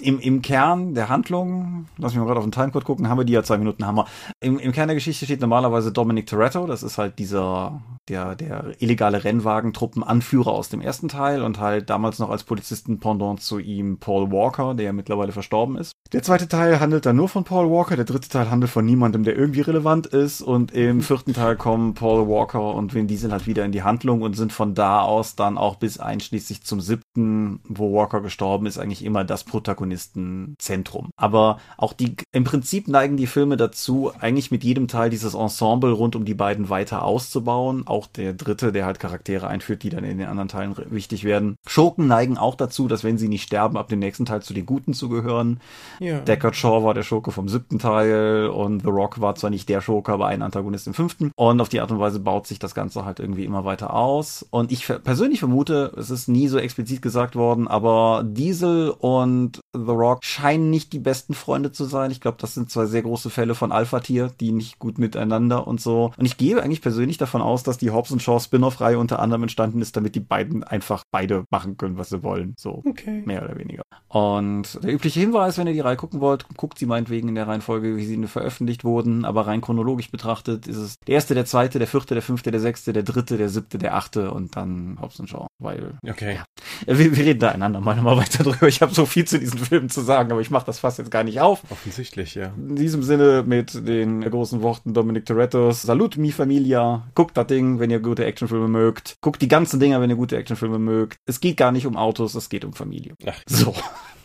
S1: im, im Kern der Handlung, lass mich mal gerade auf den Timecode gucken, haben wir die ja zwei Minuten haben wir. Im, Im Kern der Geschichte steht normalerweise Dominic Toretto, das ist halt dieser der, der illegale Rennwagentruppenanführer aus dem ersten Teil und halt damals noch als Polizisten Pendant zu ihm Paul Walker, der ja mittlerweile verstorben ist. Der zweite Teil handelt dann nur von Paul Walker, der dritte Teil handelt von niemandem, der irgendwie relevant ist und im vierten Teil kommen Paul Walker und Vin Diesel halt wieder in die Handlung und sind von da aus dann auch bis einschließlich zum siebten, wo Walker gestorben ist, eigentlich immer das Protagonistenzentrum. Aber auch die, im Prinzip neigen die Filme dazu, eigentlich mit jedem Teil dieses Ensemble rund um die beiden weiter auszubauen. Auch der dritte, der halt Charaktere einführt, die dann in den anderen Teilen wichtig werden. Schurken neigen auch dazu, dass wenn sie nicht sterben, ab dem nächsten Teil zu den Guten zu gehören. Ja. Deckard Shaw war der Schurke vom siebten Teil und The Rock war zwar nicht der Schurke, aber ein Antagonist im fünften. Und auf die Art und Weise baut sich das Ganze halt irgendwie immer weiter aus. Und ich persönlich vermute, es ist nie so explizit gesagt worden, aber Diesel und The Rock scheinen nicht die besten Freunde zu sein. Ich glaube, das sind zwei sehr große Fälle von Alpha-Tier, die nicht gut miteinander und so. Und ich gehe eigentlich persönlich davon aus, dass die Hobbs Shaw Spin-off-Reihe unter anderem entstanden ist, damit die beiden einfach beide machen können, was sie wollen. So okay. mehr oder weniger. Und der übliche Hinweis, wenn ihr die Reihe gucken wollt, guckt sie meinetwegen in der Reihenfolge, wie sie veröffentlicht wurden, aber rein chronologisch betrachtet ist es der erste, der zweite, der vierte, der fünfte, der sechste, der dritte, der siebte, der achte und dann Hobbs Shaw, weil
S2: okay.
S1: Ja, wir, wir reden da einander mal nochmal weiter drüber. Ich habe so viel zu diesen Filmen zu sagen, aber ich mache das fast jetzt gar nicht auf.
S2: Offensichtlich, ja.
S1: In diesem Sinne mit den großen Worten Dominic Torettos, Salut mi Familia, guckt das Ding, wenn ihr gute Actionfilme mögt. Guckt die ganzen Dinger, wenn ihr gute Actionfilme mögt. Es geht gar nicht um Autos, es geht um Familie.
S2: Ach. So.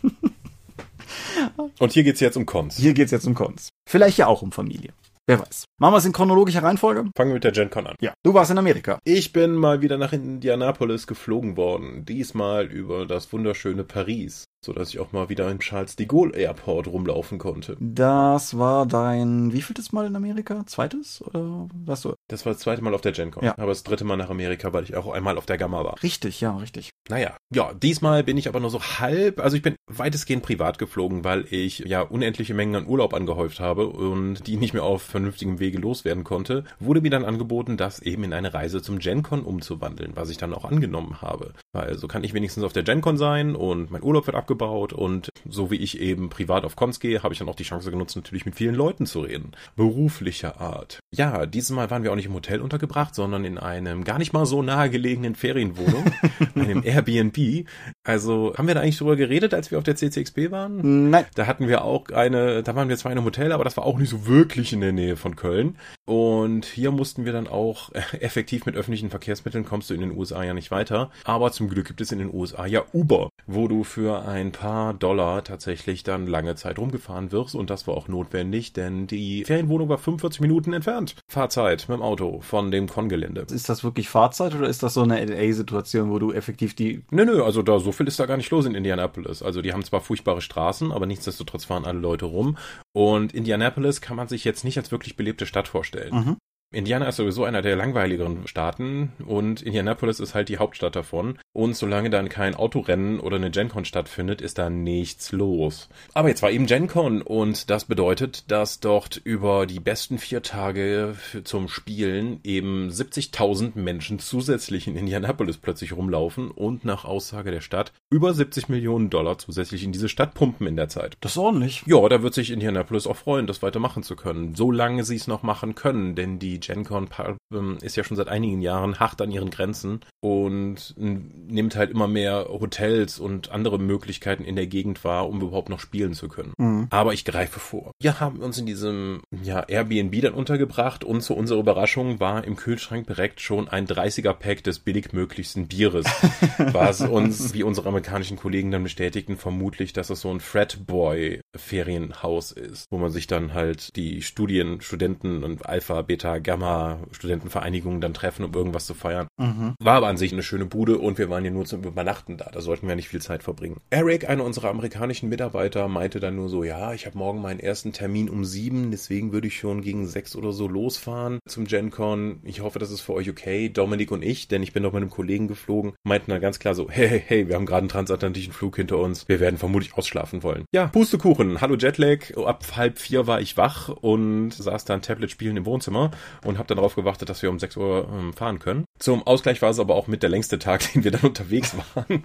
S2: Und hier geht's jetzt um Cons.
S1: Hier geht's jetzt um Cons. Vielleicht ja auch um Familie. Wer weiß. Machen wir es in chronologischer Reihenfolge?
S2: Fangen wir mit der Gen Con an.
S1: Ja. Du warst in Amerika.
S2: Ich bin mal wieder nach Indianapolis geflogen worden. Diesmal über das wunderschöne Paris so dass ich auch mal wieder im Charles de Gaulle Airport rumlaufen konnte.
S1: Das war dein wievieltes Mal in Amerika? Zweites oder was du?
S2: Das war das zweite Mal auf der GenCon. Ja. Aber das dritte Mal nach Amerika, weil ich auch einmal auf der Gamma war.
S1: Richtig, ja, richtig.
S2: Naja, ja, diesmal bin ich aber nur so halb, also ich bin weitestgehend privat geflogen, weil ich ja unendliche Mengen an Urlaub angehäuft habe und die nicht mehr auf vernünftigem Wege loswerden konnte, wurde mir dann angeboten, das eben in eine Reise zum GenCon umzuwandeln, was ich dann auch angenommen habe. Weil so kann ich wenigstens auf der GenCon sein und mein Urlaub wird abgeholt aufgebaut und so wie ich eben privat auf Cons gehe, habe ich dann auch die Chance genutzt, natürlich mit vielen Leuten zu reden. Beruflicher Art. Ja, dieses Mal waren wir auch nicht im Hotel untergebracht, sondern in einem gar nicht mal so nahegelegenen Ferienwohnung, einem Airbnb. Also haben wir da eigentlich drüber geredet, als wir auf der CCXP waren?
S1: Nein.
S2: Da hatten wir auch eine, da waren wir zwar in einem Hotel, aber das war auch nicht so wirklich in der Nähe von Köln. Und hier mussten wir dann auch effektiv mit öffentlichen Verkehrsmitteln kommst du in den USA ja nicht weiter. Aber zum Glück gibt es in den USA ja Uber, wo du für ein ein paar Dollar tatsächlich dann lange Zeit rumgefahren wirst und das war auch notwendig, denn die Ferienwohnung war 45 Minuten entfernt. Fahrzeit mit dem Auto von dem Con-Gelände.
S1: Ist das wirklich Fahrzeit oder ist das so eine LA-Situation, wo du effektiv die...
S2: Nö, nö, also da so viel ist da gar nicht los in Indianapolis. Also die haben zwar furchtbare Straßen, aber nichtsdestotrotz fahren alle Leute rum und Indianapolis kann man sich jetzt nicht als wirklich belebte Stadt vorstellen. Mhm. Indiana ist sowieso einer der langweiligeren Staaten und Indianapolis ist halt die Hauptstadt davon. Und solange dann kein Autorennen oder eine GenCon stattfindet, ist da nichts los. Aber jetzt war eben GenCon und das bedeutet, dass dort über die besten vier Tage zum Spielen eben 70.000 Menschen zusätzlich in Indianapolis plötzlich rumlaufen und nach Aussage der Stadt über 70 Millionen Dollar zusätzlich in diese Stadt pumpen in der Zeit.
S1: Das ist ordentlich.
S2: Ja, da wird sich Indianapolis auch freuen, das weitermachen zu können. Solange sie es noch machen können, denn die GenCon ähm, ist ja schon seit einigen Jahren hart an ihren Grenzen und nimmt halt immer mehr Hotels und andere Möglichkeiten in der Gegend wahr, um überhaupt noch spielen zu können. Mhm. Aber ich greife vor. Wir haben uns in diesem ja, Airbnb dann untergebracht und zu unserer Überraschung war im Kühlschrank direkt schon ein 30er-Pack des billigmöglichsten Bieres, was uns, wie unsere amerikanischen Kollegen dann bestätigten, vermutlich, dass es so ein Fratboy-Ferienhaus ist, wo man sich dann halt die Studien, Studenten und Alpha, Beta, Gamma Studentenvereinigungen dann treffen, um irgendwas zu feiern. Mhm. War aber an sich eine schöne Bude und wir waren ja nur zum Übernachten da. Da sollten wir nicht viel Zeit verbringen. Eric, einer unserer amerikanischen Mitarbeiter, meinte dann nur so, ja, ich habe morgen meinen ersten Termin um sieben, deswegen würde ich schon gegen sechs oder so losfahren zum GenCon. Ich hoffe, das ist für euch okay. Dominik und ich, denn ich bin doch mit einem Kollegen geflogen, meinten dann ganz klar so, hey, hey, hey, wir haben gerade einen transatlantischen Flug hinter uns. Wir werden vermutlich ausschlafen wollen. Ja, Pustekuchen. Hallo Jetlag, ab halb vier war ich wach und saß dann Tablet spielen im Wohnzimmer und habe dann darauf gewartet, dass wir um 6 Uhr ähm, fahren können. Zum Ausgleich war es aber auch mit der längste Tag, den wir dann unterwegs waren.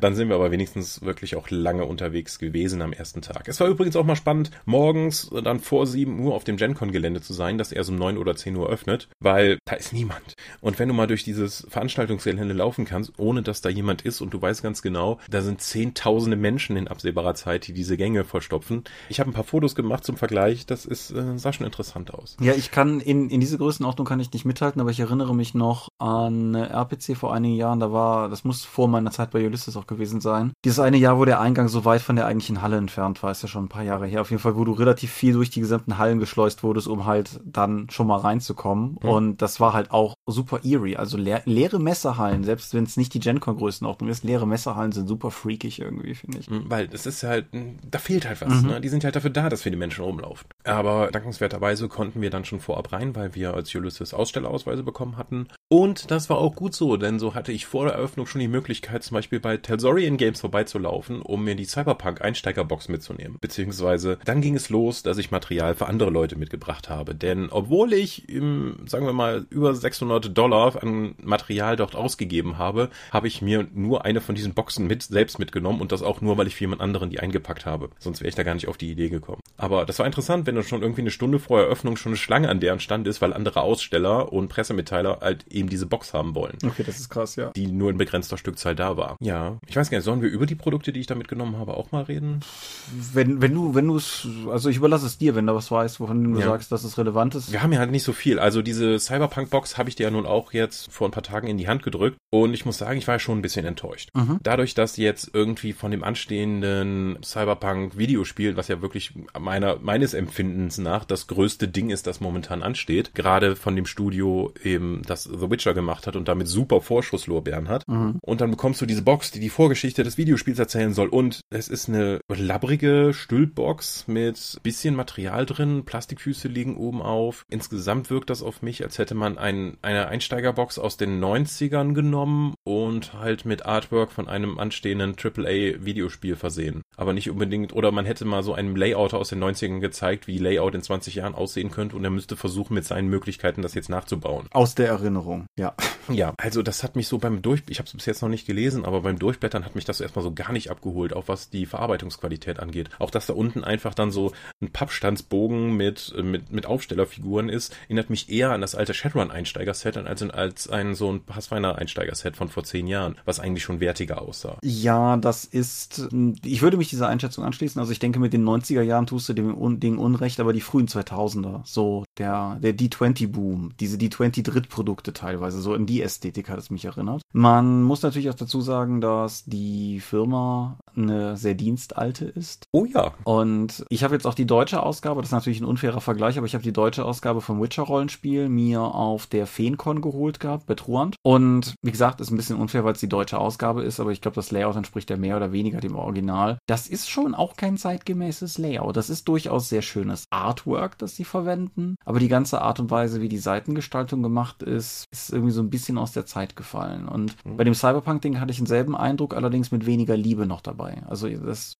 S2: Dann sind wir aber wenigstens wirklich auch lange unterwegs gewesen am ersten Tag. Es war übrigens auch mal spannend, morgens dann vor 7 Uhr auf dem GenCon-Gelände zu sein, dass er so um 9 oder 10 Uhr öffnet, weil da ist niemand. Und wenn du mal durch dieses Veranstaltungsgelände laufen kannst, ohne dass da jemand ist und du weißt ganz genau, da sind zehntausende Menschen in absehbarer Zeit, die diese Gänge vollstopfen. Ich habe ein paar Fotos gemacht zum Vergleich, das ist, äh, sah schon interessant aus.
S1: Ja, ich kann, in, in diese Größenordnung kann ich nicht mithalten, aber ich erinnere mich noch an RPC vor einigen Jahren, da war, das muss vor meiner Zeit bei Ulysses auch gewesen sein. Dieses eine Jahr, wo der Eingang so weit von der eigentlichen Halle entfernt war, ist ja schon ein paar Jahre her. Auf jeden Fall, wo du relativ viel durch die gesamten Hallen geschleust wurdest, um halt dann schon mal reinzukommen. Mhm. Und das war halt auch super eerie. Also leer, leere Messerhallen, selbst wenn es nicht die GenCon-Größenordnung ist, leere Messerhallen sind super freakig irgendwie, finde ich.
S2: Mhm, weil es ist halt, da fehlt halt was. Mhm. Ne? Die sind halt dafür da, dass wir die Menschen rumlaufen. Aber dankenswerterweise konnten wir dann schon vorab rein, weil wir als Ulysses Ausstellerausweise bekommen hatten. Und das war auch gut so, denn so hatte ich vor der Eröffnung schon die Möglichkeit, zum Beispiel bei Telsorian Games vorbeizulaufen, um mir die Cyberpunk Einsteigerbox mitzunehmen. Beziehungsweise dann ging es los, dass ich Material für andere Leute mitgebracht habe. Denn obwohl ich, im, sagen wir mal, über 600 Dollar an Material dort ausgegeben habe, habe ich mir nur eine von diesen Boxen mit selbst mitgenommen und das auch nur, weil ich für jemand anderen die eingepackt habe. Sonst wäre ich da gar nicht auf die Idee gekommen. Aber das war interessant, wenn du schon irgendwie eine Stunde vor Eröffnung schon eine Schlange an deren Stand ist, weil andere Aussteller und Pressemitteiler halt eben diese Box haben wollen.
S1: Okay, das ist krass, ja.
S2: Die nur in begrenzter Stückzahl da war. Ja. Ich weiß gar nicht, sollen wir über die Produkte, die ich da mitgenommen habe, auch mal reden?
S1: Wenn, wenn du, wenn du es, also ich überlasse es dir, wenn du was weißt, wovon du ja. sagst, dass es relevant ist.
S2: Wir haben ja halt nicht so viel. Also diese Cyberpunk-Box habe ich dir ja nun auch jetzt vor ein paar Tagen in die Hand gedrückt und ich muss sagen, ich war schon ein bisschen enttäuscht. Mhm. Dadurch, dass jetzt irgendwie von dem anstehenden Cyberpunk-Videospiel, was ja wirklich meiner, meines Empfindens nach das größte Ding ist, das momentan ansteht, gerade von dem Studio eben, das The Witcher gemacht hat und damit super Vorschusslorbeeren hat. Mhm. Und dann bekommst du diese Box, die die Vorgeschichte des Videospiels erzählen soll und es ist eine labbrige Stülpbox mit bisschen Material drin, Plastikfüße liegen oben auf. Insgesamt wirkt das auf mich, als hätte man ein, eine Einsteigerbox aus den 90ern genommen und halt mit Artwork von einem anstehenden AAA-Videospiel versehen. Aber nicht unbedingt, oder man hätte mal so einem Layouter aus den 90ern gezeigt, wie Layout in 20 Jahren aussehen könnte und er müsste versuchen, mit seinen Möglichkeiten das jetzt nachzubauen.
S1: Aus der Erinnerung, ja.
S2: Ja, also das hat mich so beim Durch, ich habe es bis jetzt noch nicht gelesen, aber beim Durchblättern hat mich das erstmal so gar nicht abgeholt, auch was die Verarbeitungsqualität angeht. Auch dass da unten einfach dann so ein Pappstandsbogen mit, mit, mit Aufstellerfiguren ist, erinnert mich eher an das alte Shadowrun-Einsteiger-Set als, als ein so ein Pathfinder-Einsteiger-Set von vor zehn Jahren, was eigentlich schon wertiger aussah.
S1: Ja, das ist, ich würde mich dieser Einschätzung anschließen. Also ich denke, mit den 90er Jahren tust du dem Ding Unrecht, aber die frühen 2000er, so der, der D20-Boom, diese D20-Drittprodukte teilweise, so in die Ästhetik hat es mich erinnert. Man muss natürlich auch dazu sagen, dass die Firma eine sehr dienstalte ist.
S2: Oh ja.
S1: Und ich habe jetzt auch die deutsche Ausgabe, das ist natürlich ein unfairer Vergleich, aber ich habe die deutsche Ausgabe vom Witcher-Rollenspiel mir auf der Feencon geholt gehabt, bei Truant. Und wie gesagt, ist ein bisschen unfair, weil es die deutsche Ausgabe ist, aber ich glaube, das Layout entspricht ja mehr oder weniger dem Original. Das ist schon auch kein zeitgemäßes Layout. Das ist durchaus sehr schönes Artwork, das sie verwenden, aber die ganze Art und Weise, wie die Seitengestaltung gemacht ist, ist irgendwie so ein bisschen aus der Zeit gefallen. Und mhm. bei dem Cyberpunk-Ding hatte ich denselben Eindruck, allerdings mit weniger Liebe noch dabei. Also das,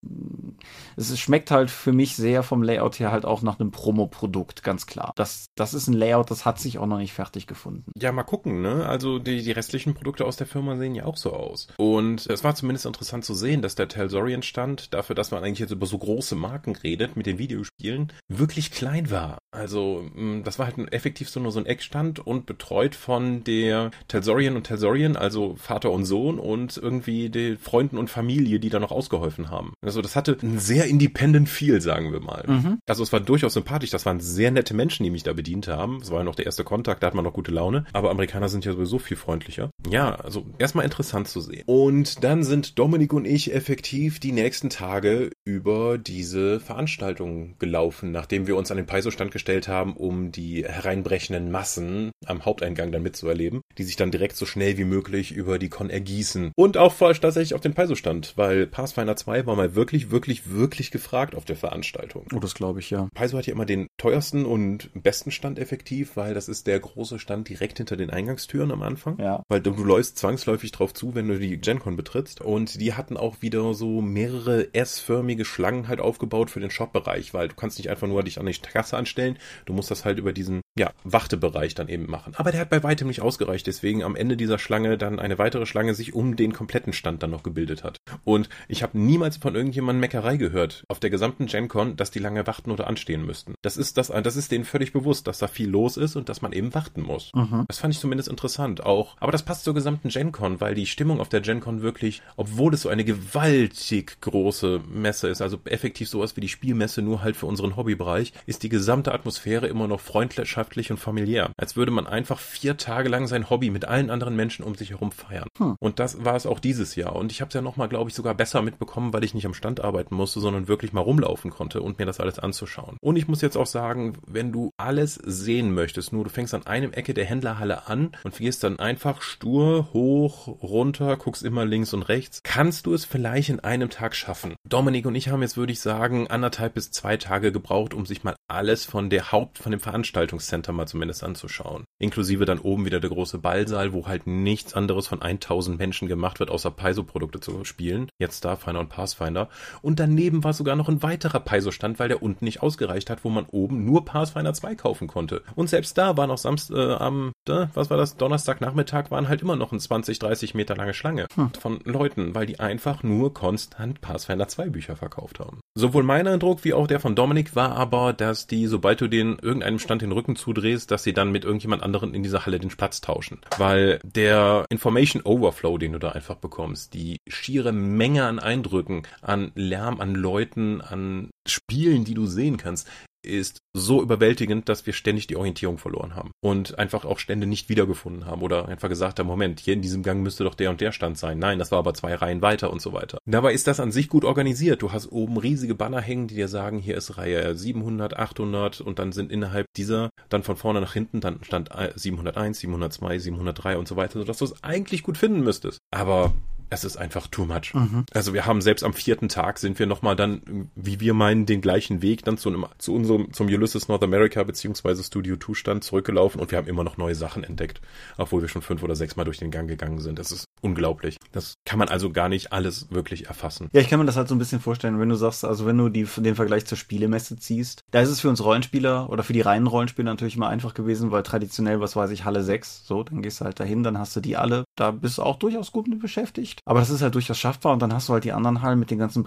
S1: es schmeckt halt für mich sehr vom Layout her halt auch nach einem Promo-Produkt, ganz klar. Das, das ist ein Layout, das hat sich auch noch nicht fertig gefunden.
S2: Ja, mal gucken, ne? Also die, die restlichen Produkte aus der Firma sehen ja auch so aus. Und es war zumindest interessant zu sehen, dass der Telsorian stand, dafür, dass man eigentlich jetzt über so große Marken redet mit den Videospielen, wirklich klein war. Also mm, das war halt effektiv so nur so ein Eckstand und betreut von der Telsorian und Telsorian, also Vater und Sohn und irgendwie die Freunden und Familie, die da noch ausgeholfen haben. Also das hatte ein sehr independent Feel, sagen wir mal. Mhm. Also es war durchaus sympathisch. Das waren sehr nette Menschen, die mich da bedient haben. Es war ja noch der erste Kontakt, da hat man noch gute Laune. Aber Amerikaner sind ja sowieso viel freundlicher. Ja, also erstmal interessant zu sehen. Und dann sind Dominik und ich effektiv die nächsten Tage über diese Veranstaltung gelaufen, nachdem wir uns an den Paiso-Stand gestellt haben, um die hereinbrechenden Massen am Haupteingang dann mitzuerleben, die sich dann direkt so schnell wie möglich über die Con ergießen. Und auch voll tatsächlich auf den Paiso-Stand, weil Pathfinder 2 war mal wirklich, wirklich, wirklich gefragt auf der Veranstaltung.
S1: Oh, das glaube ich, ja.
S2: Paizo hat ja immer den teuersten und besten Stand effektiv, weil das ist der große Stand direkt hinter den Eingangstüren am Anfang.
S1: Ja.
S2: Weil du läufst zwangsläufig drauf zu, wenn du die GenCon betrittst. Und die hatten auch wieder so mehrere S-förmige Schlangen halt aufgebaut für den Shop-Bereich, weil du kannst nicht einfach nur dich an die Kasse anstellen, du musst das halt über diesen, ja, Wartebereich dann eben machen. Aber der hat bei weitem nicht ausgereicht, deswegen am Ende dieser Schlange dann eine weitere Schlange sich um den kompletten Stand dann noch gebildet hat. Und ich habe niemals von irgendjemandem Meckerei gehört auf der gesamten GenCon, dass die lange warten oder anstehen müssten. Das ist das, das ist denen völlig bewusst, dass da viel los ist und dass man eben warten muss. Mhm. Das fand ich zumindest interessant auch. Aber das passt zur gesamten GenCon, weil die Stimmung auf der GenCon wirklich, obwohl es so eine gewaltig große Messe ist, also effektiv sowas wie die Spielmesse nur halt für unseren Hobbybereich, ist die gesamte Atmosphäre immer noch freundschaftlich und familiär. Als würde man einfach vier Tage lang sein Hobby mit allen anderen Menschen um sich herum feiern. Hm. Und das war es auch dieses Jahr. Und ich habe es ja nochmal, glaube ich, sogar besser mitbekommen, weil ich nicht am Stand arbeiten musste, sondern wirklich mal rumlaufen konnte und mir das alles anzuschauen. Und ich muss jetzt auch sagen, wenn du alles sehen möchtest, nur du fängst an einem Ecke der Händlerhalle an und gehst dann einfach stur hoch, runter, guckst immer links und rechts, kannst du es vielleicht in einem Tag schaffen. Dominik und ich haben jetzt, würde ich sagen, anderthalb bis zwei Tage gebraucht, um sich mal alles von der Haupt, von dem Veranstaltungscenter mal zumindest anzuschauen. Inklusive dann oben wieder der große Ballsaal, wo halt nichts anderes von 1000 Menschen gemacht wird, außer Paizo-Produkte zu spielen. Jetzt Starfinder und Pathfinder. Und daneben war sogar noch ein weiterer Paizo-Stand, weil der unten nicht ausgereicht hat, wo man oben nur Pathfinder 2 kaufen konnte. Und selbst da war noch Samstag, äh, am, äh, was war das, Donnerstagnachmittag waren halt immer noch ein 20, 30 Meter lange Schlange hm. von Leuten, weil die einfach nur konstant Pathfinder 2 Bücher verkauft haben. Sowohl mein Eindruck wie auch der von Dominik war aber, dass die, sobald du den irgendeinem Stand den Rücken zudrehst, dass sie dann mit irgendjemand anderen in dieser Halle den Platz tauschen. Weil der Information Overflow, den du da einfach bekommst, die schiere Menge an Eindrücken, an Lärm, an Leuten, an Spielen, die du sehen kannst, ist so überwältigend, dass wir ständig die Orientierung verloren haben und einfach auch Stände nicht wiedergefunden haben oder einfach gesagt haben, Moment, hier in diesem Gang müsste doch der und der Stand sein. Nein, das war aber zwei Reihen weiter und so weiter. Dabei ist das an sich gut organisiert. Du hast oben riesige Banner hängen, die dir sagen, hier ist Reihe 700, 800 und dann sind innerhalb dieser dann von vorne nach hinten dann stand 701, 702, 703 und so weiter, sodass du es eigentlich gut finden müsstest. Aber es ist einfach too much. Mhm. Also wir haben selbst am vierten Tag sind wir nochmal dann, wie wir meinen, den gleichen Weg dann zu, einem, zu unserem, zum Ulysses North America beziehungsweise Studio 2 Stand zurückgelaufen und wir haben immer noch neue Sachen entdeckt, obwohl wir schon fünf oder sechs Mal durch den Gang gegangen sind. Das ist unglaublich. Das kann man also gar nicht alles wirklich erfassen.
S1: Ja, ich kann mir das halt so ein bisschen vorstellen, wenn du sagst, also wenn du die, den Vergleich zur Spielemesse ziehst, da ist es für uns Rollenspieler oder für die reinen Rollenspieler natürlich immer einfach gewesen, weil traditionell, was weiß ich, Halle 6, so, dann gehst du halt dahin, dann hast du die alle, da bist du auch durchaus gut mit beschäftigt. Aber das ist halt durchaus schaffbar und dann hast du halt die anderen Hallen mit den ganzen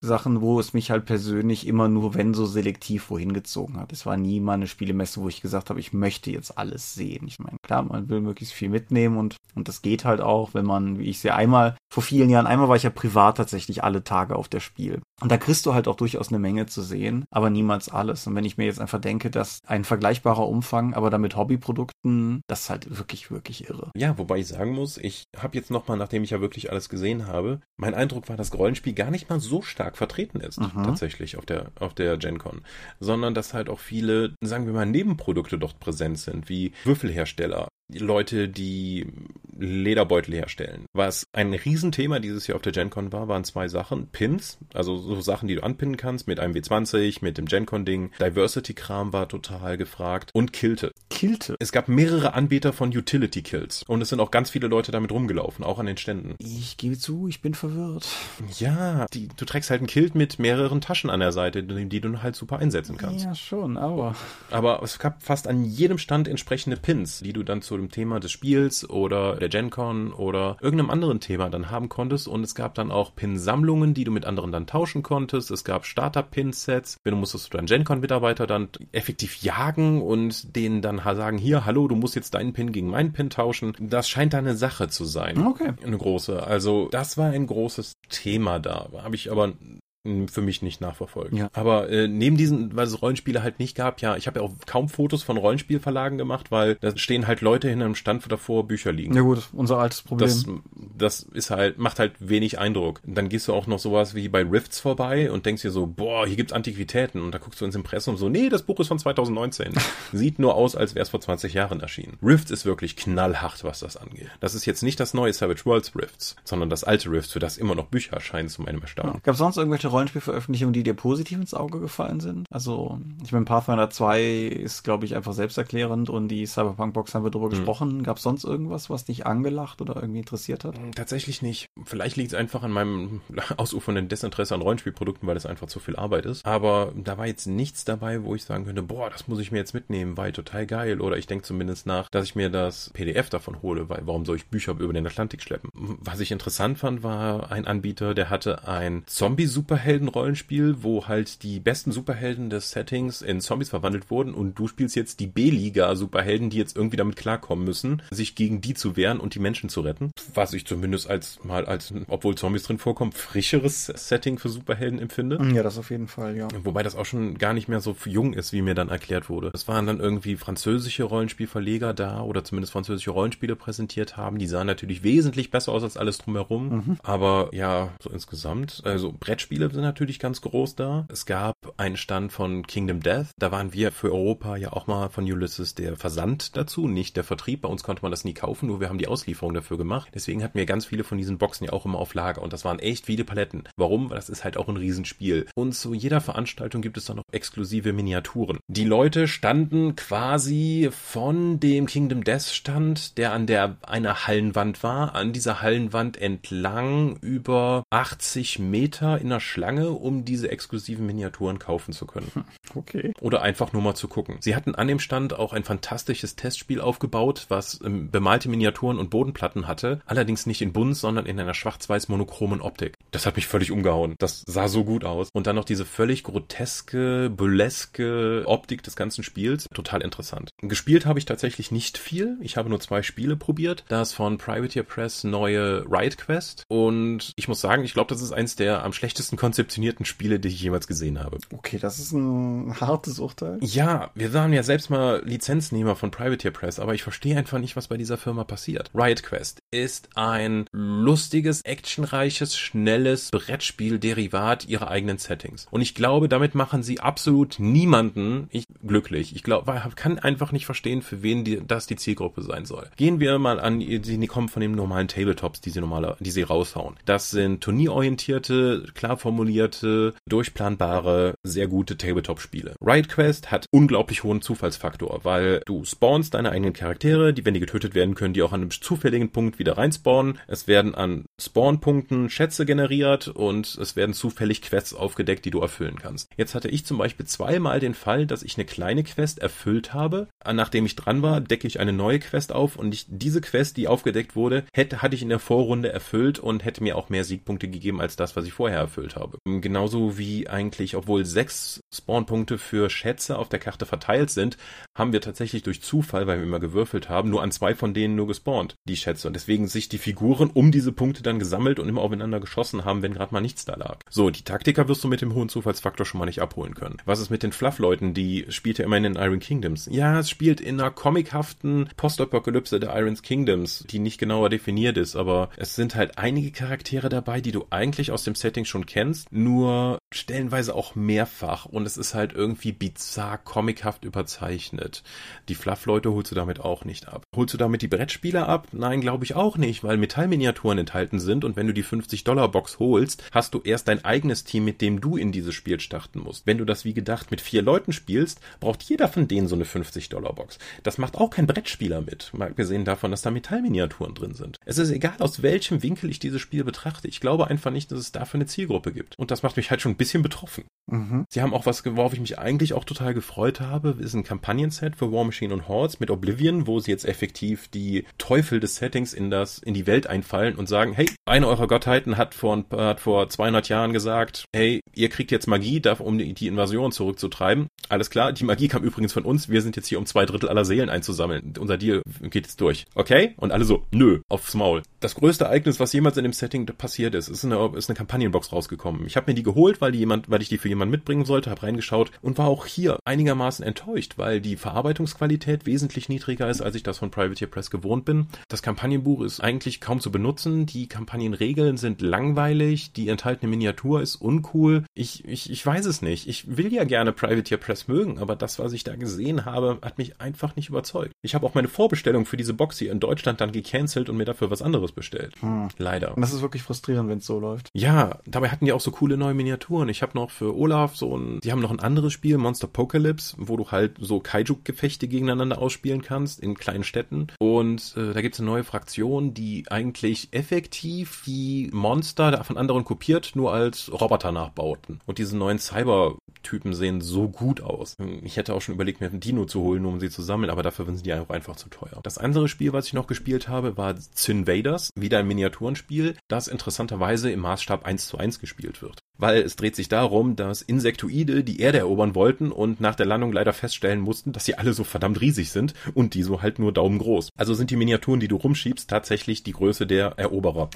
S1: Brettspiel-Sachen, wo es mich halt persönlich immer nur, wenn so selektiv wohin gezogen hat. Es war nie mal eine Spielemesse, wo ich gesagt habe, ich möchte jetzt alles sehen. Ich meine, klar, man will möglichst viel mitnehmen und, und das geht halt auch, wenn man, wie ich sehe, einmal, vor vielen Jahren, einmal war ich ja privat tatsächlich alle Tage auf der Spiel. Und da kriegst du halt auch durchaus eine Menge zu sehen, aber niemals alles. Und wenn ich mir jetzt einfach denke, dass ein vergleichbarer Umfang, aber damit Hobbyprodukten, das ist halt wirklich, wirklich irre.
S2: Ja, wobei ich sagen muss, ich habe jetzt nochmal, nachdem ich ja wirklich alles gesehen habe, mein Eindruck war, dass Rollenspiel gar nicht mal so stark vertreten ist, mhm. tatsächlich auf der, auf der GenCon, sondern dass halt auch viele, sagen wir mal, Nebenprodukte dort präsent sind, wie Würfelhersteller, Leute, die Lederbeutel herstellen. Was ein Riesenthema dieses Jahr auf der GenCon war, waren zwei Sachen. Pins, also so Sachen, die du anpinnen kannst mit einem W20, mit dem GenCon-Ding. Diversity-Kram war total gefragt. Und Kilte.
S1: Kilte?
S2: Es gab mehrere Anbieter von Utility-Kills. Und es sind auch ganz viele Leute damit rumgelaufen, auch an den Ständen.
S1: Ich gebe zu, ich bin verwirrt.
S2: Ja, die, du trägst halt ein Kilt mit mehreren Taschen an der Seite, die, die du halt super einsetzen kannst.
S1: Ja, schon, aber...
S2: Aber es gab fast an jedem Stand entsprechende Pins, die du dann zu dem Thema des Spiels oder der GenCon oder irgendeinem anderen Thema dann haben konntest. Und es gab dann auch Pin-Sammlungen, die du mit anderen dann tauschen konntest. Es gab Starter-Pin-Sets. Wenn du musstest du deinen GenCon-Mitarbeiter dann effektiv jagen und denen dann sagen, hier, hallo, du musst jetzt deinen Pin gegen meinen Pin tauschen. Das scheint da eine Sache zu sein.
S1: Okay.
S2: Eine große. Also das war ein großes Thema da. Habe ich aber für mich nicht nachverfolgen.
S1: Ja.
S2: Aber äh, neben diesen, weil es Rollenspiele halt nicht gab, ja, ich habe ja auch kaum Fotos von Rollenspielverlagen gemacht, weil da stehen halt Leute hinter einem Stand davor Bücher liegen.
S1: Ja gut, unser altes Problem.
S2: Das das ist halt, macht halt wenig Eindruck. Dann gehst du auch noch sowas wie bei Rifts vorbei und denkst dir so, boah, hier gibt's Antiquitäten. Und da guckst du ins Impressum so, nee, das Buch ist von 2019. Sieht nur aus, als wäre es vor 20 Jahren erschienen. Rifts ist wirklich knallhart, was das angeht. Das ist jetzt nicht das neue Savage Worlds Rifts, sondern das alte Rifts, für das immer noch Bücher erscheinen, zu meinem Erstaunen. Ja.
S1: Gab es sonst irgendwelche Rollenspielveröffentlichungen, die dir positiv ins Auge gefallen sind? Also, ich meine, Pathfinder 2 ist, glaube ich, einfach selbsterklärend und die Cyberpunk-Box haben wir drüber hm. gesprochen. Gab es sonst irgendwas, was dich angelacht oder irgendwie interessiert hat? Hm,
S2: tatsächlich nicht. Vielleicht liegt es einfach an meinem ausufernden Desinteresse an Rollenspielprodukten, weil es einfach zu viel Arbeit ist. Aber da war jetzt nichts dabei, wo ich sagen könnte, boah, das muss ich mir jetzt mitnehmen, weil total geil. Oder ich denke zumindest nach, dass ich mir das PDF davon hole, weil warum soll ich Bücher über den Atlantik schleppen? Was ich interessant fand, war ein Anbieter, der hatte ein Zombie-Superhelden-Rollenspiel, wo halt die besten Superhelden des Settings in Zombies verwandelt wurden und du spielst jetzt die B-Liga-Superhelden, die jetzt irgendwie damit klarkommen müssen, sich gegen die zu wehren und die Menschen zu retten. Was ich zumindest als mal als, obwohl Zombies drin vorkommen, frischeres Setting für Superhelden empfinde.
S1: Ja, das auf jeden Fall, ja.
S2: Wobei das auch schon gar nicht mehr so jung ist, wie mir dann erklärt wurde. Es waren dann irgendwie französische Rollenspielverleger da oder zumindest französische Rollenspiele präsentiert haben. Die sahen natürlich wesentlich besser aus als alles drumherum. Mhm. Aber ja, so insgesamt, also Brettspiele sind natürlich ganz groß da. Es gab einen Stand von Kingdom Death. Da waren wir für Europa ja auch mal von Ulysses der Versand dazu, nicht der Vertrieb. Bei uns konnte man das nie kaufen, nur wir haben die Auslieferung dafür gemacht. Deswegen hatten wir ganz viele von diesen Boxen ja auch immer auf Lager und das waren echt viele Paletten. Warum? Weil das ist halt auch ein Riesenspiel. Und zu jeder Veranstaltung gibt es dann noch exklusive Miniaturen. Die Leute standen quasi von dem Kingdom Death Stand, der an der einer Hallenwand war, an dieser Hallenwand entlang über 80 Meter in der Schlange, um diese exklusiven Miniaturen kaufen zu können. Hm,
S1: okay.
S2: Oder einfach nur mal zu gucken. Sie hatten an dem Stand auch ein fantastisches Testspiel aufgebaut, was ähm, bemalte Miniaturen und Bodenplatten hatte, allerdings nicht in bunt, sondern in einer schwarz-weiß monochromen Optik. Das hat mich völlig umgehauen. Das sah so gut aus. Und dann noch diese völlig groteske, burleske Optik des ganzen Spiels. Total interessant. Gespielt habe ich tatsächlich nicht viel. Ich habe nur zwei Spiele probiert. Das von Privateer Press neue Riot Quest. Und ich muss sagen, ich glaube, das ist eins der am schlechtesten konzeptionierten Spiele, die ich jemals gesehen habe.
S1: Okay, das ist ein hartes Urteil.
S2: Ja, wir waren ja selbst mal Lizenznehmer von Privateer Press, aber ich verstehe einfach nicht, was bei dieser Firma passiert. Riot Quest ist ein lustiges, actionreiches, schnelles Brettspiel-Derivat ihrer eigenen Settings. Und ich glaube, damit machen sie absolut niemanden ich, glücklich. Ich glaube, kann einfach nicht verstehen, für wen die, das die Zielgruppe sein soll. Gehen wir mal an, die kommen von den normalen Tabletops, die sie normaler, die sie raushauen. Das sind turnierorientierte, klar formulierte, durchplanbare, sehr gute Tabletop-Spiele. Riot Quest hat unglaublich hohen Zufallsfaktor, weil du spawnst deine eigenen Charaktere, die, wenn die getötet werden, können die auch an einem zufälligen Punkt wieder reinspawnen. Es werden an Spawnpunkten Schätze generiert und es werden zufällig Quests aufgedeckt, die du erfüllen kannst. Jetzt hatte ich zum Beispiel zweimal den Fall, dass ich eine kleine Quest erfüllt habe. Nachdem ich dran war, decke ich eine neue Quest auf und ich, diese Quest, die aufgedeckt wurde, hätte, hatte ich in der Vorrunde erfüllt und hätte mir auch mehr Siegpunkte gegeben als das, was ich vorher erfüllt habe. Genauso wie eigentlich, obwohl sechs Spawnpunkte für Schätze auf der Karte verteilt sind, haben wir tatsächlich durch Zufall, weil wir immer gewürfelt haben, nur an zwei von denen nur gespawnt, die Schätze. Und deswegen sich die Figuren um diese Punkte dann gesammelt und immer aufeinander geschossen haben, wenn gerade mal nichts da lag. So, die Taktiker wirst du mit dem hohen Zufallsfaktor schon mal nicht abholen können. Was ist mit den Fluff-Leuten, die spielt ja immer in den Iron Kingdoms? Ja, es spielt in einer comichaften Postapokalypse der Iron Kingdoms, die nicht genauer definiert ist, aber es sind halt einige Charaktere dabei, die du eigentlich aus dem Setting schon kennst, nur stellenweise auch mehrfach und es ist halt irgendwie bizarr comichaft überzeichnet. Die Fluff-Leute holst du damit auch nicht ab. Holst du damit die Brettspieler ab? Nein, glaube ich auch nicht, weil Metallminiaturen enthalten sind und wenn du die 50-Dollar-Box holst, hast du erst dein eigenes Team, mit dem du in dieses Spiel starten musst. Wenn du das wie gedacht mit vier Leuten spielst, braucht jeder von denen so eine 50-Dollar-Box. Das macht auch kein Brettspieler mit, mal abgesehen davon, dass da Metallminiaturen drin sind. Es ist egal, aus welchem Winkel ich dieses Spiel betrachte. Ich glaube einfach nicht, dass es dafür eine Zielgruppe gibt. Und das macht mich halt schon ein bisschen betroffen. Mhm. Sie haben auch was, worauf ich mich eigentlich auch total gefreut habe, ist ein Kampagnenset für War Machine und Hordes mit Oblivion, wo sie jetzt effektiv die Teufel des Settings in das, in die Welt einfallen und sagen, hey, eine eurer Gottheiten hat vor, hat vor 200 Jahren gesagt, hey, ihr kriegt jetzt Magie, um die Invasion zurückzutreiben. Alles klar, die Magie kam übrigens von uns, wir sind jetzt hier, um zwei Drittel aller Seelen einzusammeln. Unser Deal geht jetzt durch. Okay? Und alle so, nö, aufs Maul. Das größte Ereignis, was jemals in dem Setting passiert ist, ist eine, ist eine Kampagnenbox rausgekommen. Ich habe mir die geholt, weil die jemand, weil ich die für jemanden mitbringen sollte, habe reingeschaut und war auch hier einigermaßen enttäuscht, weil die Verarbeitungsqualität wesentlich niedriger ist, als ich das von Privateer Press gewohnt bin. Das Kampagnenbuch Buch ist eigentlich kaum zu benutzen. Die Kampagnenregeln sind langweilig. Die enthaltene Miniatur ist uncool. Ich, ich, ich weiß es nicht. Ich will ja gerne Privateer Press mögen, aber das, was ich da gesehen habe, hat mich einfach nicht überzeugt. Ich habe auch meine Vorbestellung für diese Box hier in Deutschland dann gecancelt und mir dafür was anderes bestellt. Hm. Leider.
S1: Und das ist wirklich frustrierend, wenn es so läuft.
S2: Ja, dabei hatten die auch so coole neue Miniaturen. Ich habe noch für Olaf so ein, die haben noch ein anderes Spiel, Monster Pocalypse, wo du halt so Kaiju-Gefechte gegeneinander ausspielen kannst in kleinen Städten. Und äh, da gibt's eine neue Fraktion, die eigentlich effektiv die Monster von anderen kopiert, nur als Roboter nachbauten. Und diese neuen Cyber-Typen sehen so gut aus. Ich hätte auch schon überlegt, mir einen Dino zu holen, nur um sie zu sammeln, aber dafür sind die auch einfach zu teuer. Das andere Spiel, was ich noch gespielt habe, war Zinvaders, wieder ein Miniaturenspiel, das interessanterweise im Maßstab 1 zu 1 gespielt wird weil es dreht sich darum, dass Insektoide die Erde erobern wollten und nach der Landung leider feststellen mussten, dass sie alle so verdammt riesig sind und die so halt nur daumengroß. Also sind die Miniaturen, die du rumschiebst, tatsächlich die Größe der Eroberer.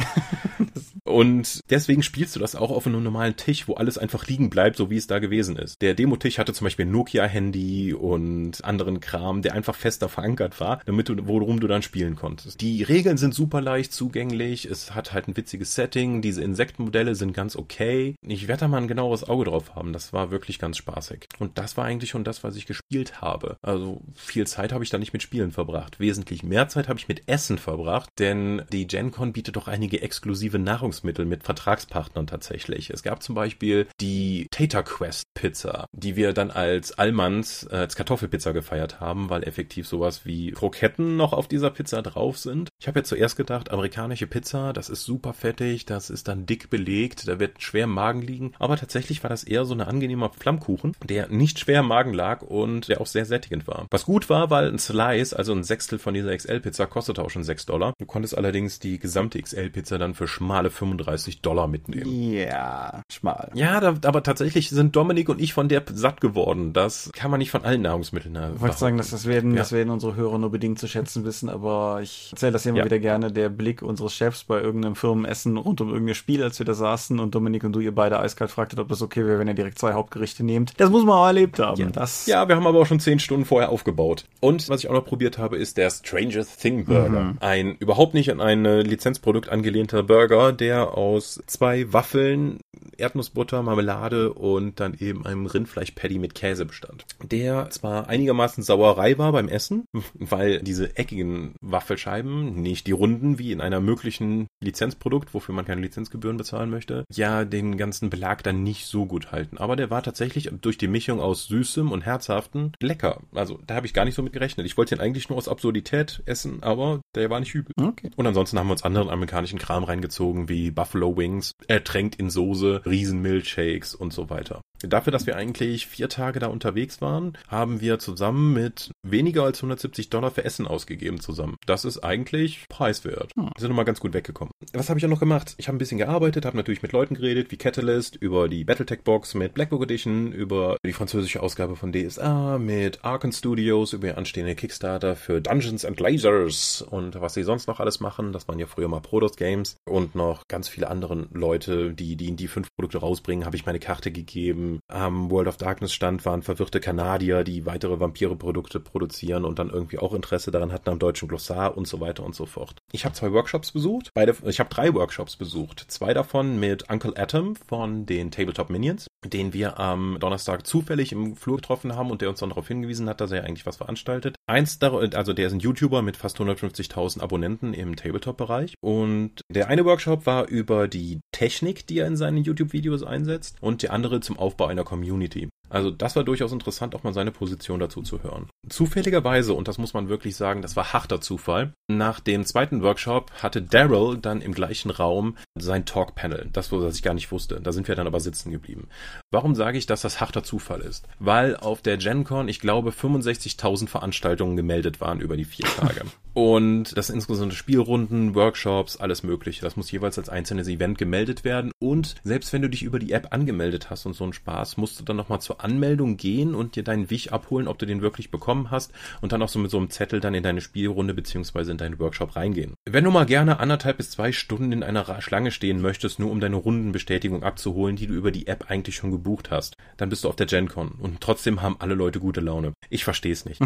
S2: und deswegen spielst du das auch auf einem normalen Tisch, wo alles einfach liegen bleibt, so wie es da gewesen ist. Der Demo-Tisch hatte zum Beispiel ein Nokia-Handy und anderen Kram, der einfach fester verankert war, damit du, worum du dann spielen konntest. Die Regeln sind super leicht zugänglich, es hat halt ein witziges Setting, diese Insektenmodelle sind ganz okay ich werde da mal ein genaueres Auge drauf haben. Das war wirklich ganz spaßig. Und das war eigentlich schon das, was ich gespielt habe. Also viel Zeit habe ich da nicht mit Spielen verbracht. Wesentlich mehr Zeit habe ich mit Essen verbracht, denn die GenCon bietet doch einige exklusive Nahrungsmittel mit Vertragspartnern tatsächlich. Es gab zum Beispiel die Tater Quest Pizza, die wir dann als Allmanns äh, als Kartoffelpizza gefeiert haben, weil effektiv sowas wie Kroketten noch auf dieser Pizza drauf sind. Ich habe ja zuerst gedacht, amerikanische Pizza, das ist super fettig, das ist dann dick belegt, da wird schwer Magen Magen liegen. Aber tatsächlich war das eher so ein angenehmer Flammkuchen, der nicht schwer im Magen lag und der auch sehr sättigend war. Was gut war, weil ein Slice, also ein Sechstel von dieser XL-Pizza, kostete auch schon 6 Dollar. Du konntest allerdings die gesamte XL-Pizza dann für schmale 35 Dollar mitnehmen.
S1: Ja, schmal.
S2: Ja, da, aber tatsächlich sind Dominik und ich von der satt geworden. Das kann man nicht von allen Nahrungsmitteln haben.
S1: Ich wollte sagen, dass das werden, ja. das werden unsere Hörer nur bedingt zu schätzen wissen, aber ich erzähle das immer ja. wieder gerne, der Blick unseres Chefs bei irgendeinem Firmenessen rund um irgendein Spiel, als wir da saßen und Dominik und du ihr beide beide eiskalt fragtet, ob das okay wäre, wenn ihr direkt zwei Hauptgerichte nehmt. Das muss man auch erlebt haben.
S2: Ja. Das ja, wir haben aber auch schon zehn Stunden vorher aufgebaut. Und was ich auch noch probiert habe, ist der Stranger Thing Burger. Mhm. Ein überhaupt nicht an ein Lizenzprodukt angelehnter Burger, der aus zwei Waffeln, Erdnussbutter, Marmelade und dann eben einem Rindfleisch-Patty mit Käse bestand. Der zwar einigermaßen Sauerei war beim Essen, weil diese eckigen Waffelscheiben, nicht die runden wie in einer möglichen Lizenzprodukt, wofür man keine Lizenzgebühren bezahlen möchte, ja den ganzen ganzen Belag dann nicht so gut halten. Aber der war tatsächlich durch die Mischung aus Süßem und Herzhaften lecker. Also da habe ich gar nicht so mit gerechnet. Ich wollte ihn eigentlich nur aus Absurdität essen, aber der war nicht übel. Okay. Und ansonsten haben wir uns anderen amerikanischen Kram reingezogen, wie Buffalo Wings, ertränkt in Soße, Riesen-Milkshakes und so weiter. Dafür, dass wir eigentlich vier Tage da unterwegs waren, haben wir zusammen mit weniger als 170 Dollar für Essen ausgegeben zusammen. Das ist eigentlich preiswert. Hm. Wir sind nochmal ganz gut weggekommen. Was habe ich auch noch gemacht? Ich habe ein bisschen gearbeitet, habe natürlich mit Leuten geredet, wie Catalyst, über die Battletech-Box mit Blackbook Edition, über die französische Ausgabe von DSA, mit Arkan Studios, über anstehende Kickstarter für Dungeons and Lasers und was sie sonst noch alles machen. Das waren ja früher mal Prodos Games und noch ganz viele andere Leute, die die, die fünf Produkte rausbringen, habe ich meine Karte gegeben am World of Darkness stand, waren verwirrte Kanadier, die weitere Vampire-Produkte produzieren und dann irgendwie auch Interesse daran hatten am deutschen Glossar und so weiter und so fort. Ich habe zwei Workshops besucht, beide, ich habe drei Workshops besucht. Zwei davon mit Uncle Atom von den Tabletop Minions, den wir am Donnerstag zufällig im Flur getroffen haben und der uns dann darauf hingewiesen hat, dass er eigentlich was veranstaltet. Eins, also der ist ein YouTuber mit fast 150.000 Abonnenten im Tabletop-Bereich und der eine Workshop war über die Technik, die er in seinen YouTube-Videos einsetzt und der andere zum Aufbau Aufbau einer Community. Also das war durchaus interessant, auch mal seine Position dazu zu hören. Zufälligerweise, und das muss man wirklich sagen, das war harter Zufall, nach dem zweiten Workshop hatte Daryl dann im gleichen Raum sein Talk-Panel. Das, was ich gar nicht wusste. Da sind wir dann aber sitzen geblieben. Warum sage ich, dass das harter Zufall ist? Weil auf der GenCon, ich glaube, 65.000 Veranstaltungen gemeldet waren über die vier Tage. Und das sind insgesamt Spielrunden, Workshops, alles mögliche. Das muss jeweils als einzelnes Event gemeldet werden. Und selbst wenn du dich über die App angemeldet hast und so einen Spaß, musst du dann nochmal zur zur Anmeldung gehen und dir deinen Wich abholen, ob du den wirklich bekommen hast und dann auch so mit so einem Zettel dann in deine Spielrunde beziehungsweise in deinen Workshop reingehen. Wenn du mal gerne anderthalb bis zwei Stunden in einer Schlange stehen möchtest, nur um deine Rundenbestätigung abzuholen, die du über die App eigentlich schon gebucht hast, dann bist du auf der GenCon und trotzdem haben alle Leute gute Laune. Ich verstehe es nicht.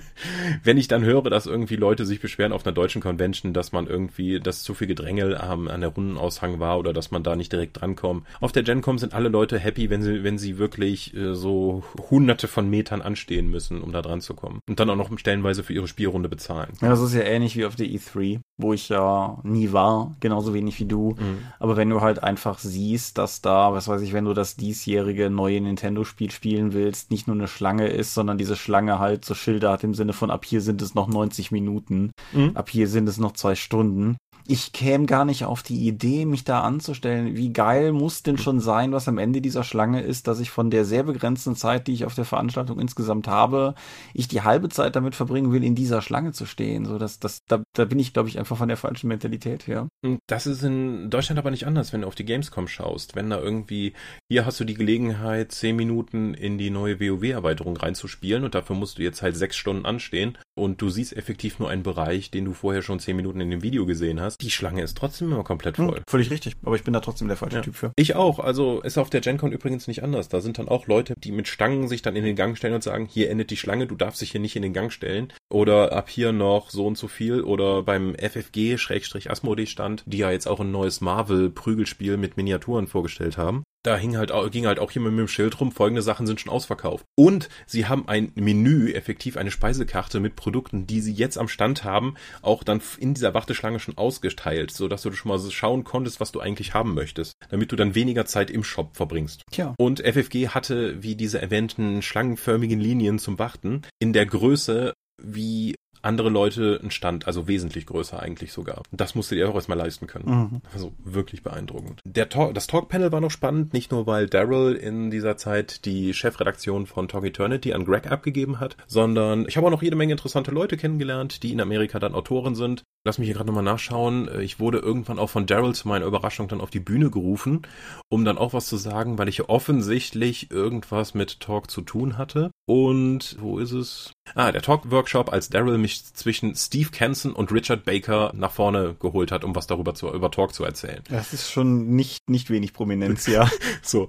S2: Wenn ich dann höre, dass irgendwie Leute sich beschweren auf einer deutschen Convention, dass man irgendwie, dass zu viel Gedrängel ähm, an der Rundenaushang war oder dass man da nicht direkt drankommt. Auf der GenCon sind alle Leute happy, wenn sie, wenn sie wirklich äh, so hunderte von Metern anstehen müssen, um da dran zu kommen. Und dann auch noch stellenweise für ihre Spielrunde bezahlen.
S1: Ja, das ist ja ähnlich wie auf der E3, wo ich ja nie war, genauso wenig wie du. Mhm. Aber wenn du halt einfach siehst, dass da, was weiß ich, wenn du das diesjährige neue Nintendo-Spiel spielen willst, nicht nur eine Schlange ist, sondern diese Schlange halt so Schilder hat im Sinne von ab hier sind es noch 90 Minuten, mhm. ab hier sind es noch zwei Stunden ich käme gar nicht auf die Idee, mich da anzustellen. Wie geil muss denn schon sein, was am Ende dieser Schlange ist, dass ich von der sehr begrenzten Zeit, die ich auf der Veranstaltung insgesamt habe, ich die halbe Zeit damit verbringen will, in dieser Schlange zu stehen. So, dass, das, da, da bin ich, glaube ich, einfach von der falschen Mentalität her.
S2: Das ist in Deutschland aber nicht anders, wenn du auf die Gamescom schaust. Wenn da irgendwie, hier hast du die Gelegenheit, zehn Minuten in die neue WoW-Erweiterung reinzuspielen und dafür musst du jetzt halt sechs Stunden anstehen und du siehst effektiv nur einen Bereich, den du vorher schon zehn Minuten in dem Video gesehen hast die Schlange ist trotzdem immer komplett hm, voll. Hm,
S1: völlig richtig, aber ich bin da trotzdem der falsche ja. Typ für.
S2: Ich auch, also ist auf der GenCon übrigens nicht anders. Da sind dann auch Leute, die mit Stangen sich dann in den Gang stellen und sagen, hier endet die Schlange, du darfst dich hier nicht in den Gang stellen. Oder ab hier noch so und so viel. Oder beim FFG-Asmodee-Stand, die ja jetzt auch ein neues Marvel-Prügelspiel mit Miniaturen vorgestellt haben da hing halt, ging halt auch jemand mit dem Schild rum, folgende Sachen sind schon ausverkauft. Und sie haben ein Menü, effektiv eine Speisekarte mit Produkten, die sie jetzt am Stand haben, auch dann in dieser Warteschlange schon ausgeteilt, sodass du schon mal schauen konntest, was du eigentlich haben möchtest, damit du dann weniger Zeit im Shop verbringst.
S1: Tja.
S2: Und FFG hatte, wie diese erwähnten schlangenförmigen Linien zum Warten, in der Größe wie andere Leute einen Stand, also wesentlich größer eigentlich sogar. Das musstet ihr auch erstmal leisten können. Mhm. Also wirklich beeindruckend. Der Talk, das Talk-Panel war noch spannend, nicht nur weil Daryl in dieser Zeit die Chefredaktion von Talk Eternity an Greg abgegeben hat, sondern ich habe auch noch jede Menge interessante Leute kennengelernt, die in Amerika dann Autoren sind. Lass mich hier gerade nochmal nachschauen. Ich wurde irgendwann auch von Daryl zu meiner Überraschung dann auf die Bühne gerufen, um dann auch was zu sagen, weil ich offensichtlich irgendwas mit Talk zu tun hatte. Und wo ist es? Ah, der Talk-Workshop, als Daryl mich zwischen Steve Kenson und Richard Baker nach vorne geholt hat, um was darüber zu, über Talk zu erzählen.
S1: Das ist schon nicht, nicht wenig Prominenz, ja.
S2: so.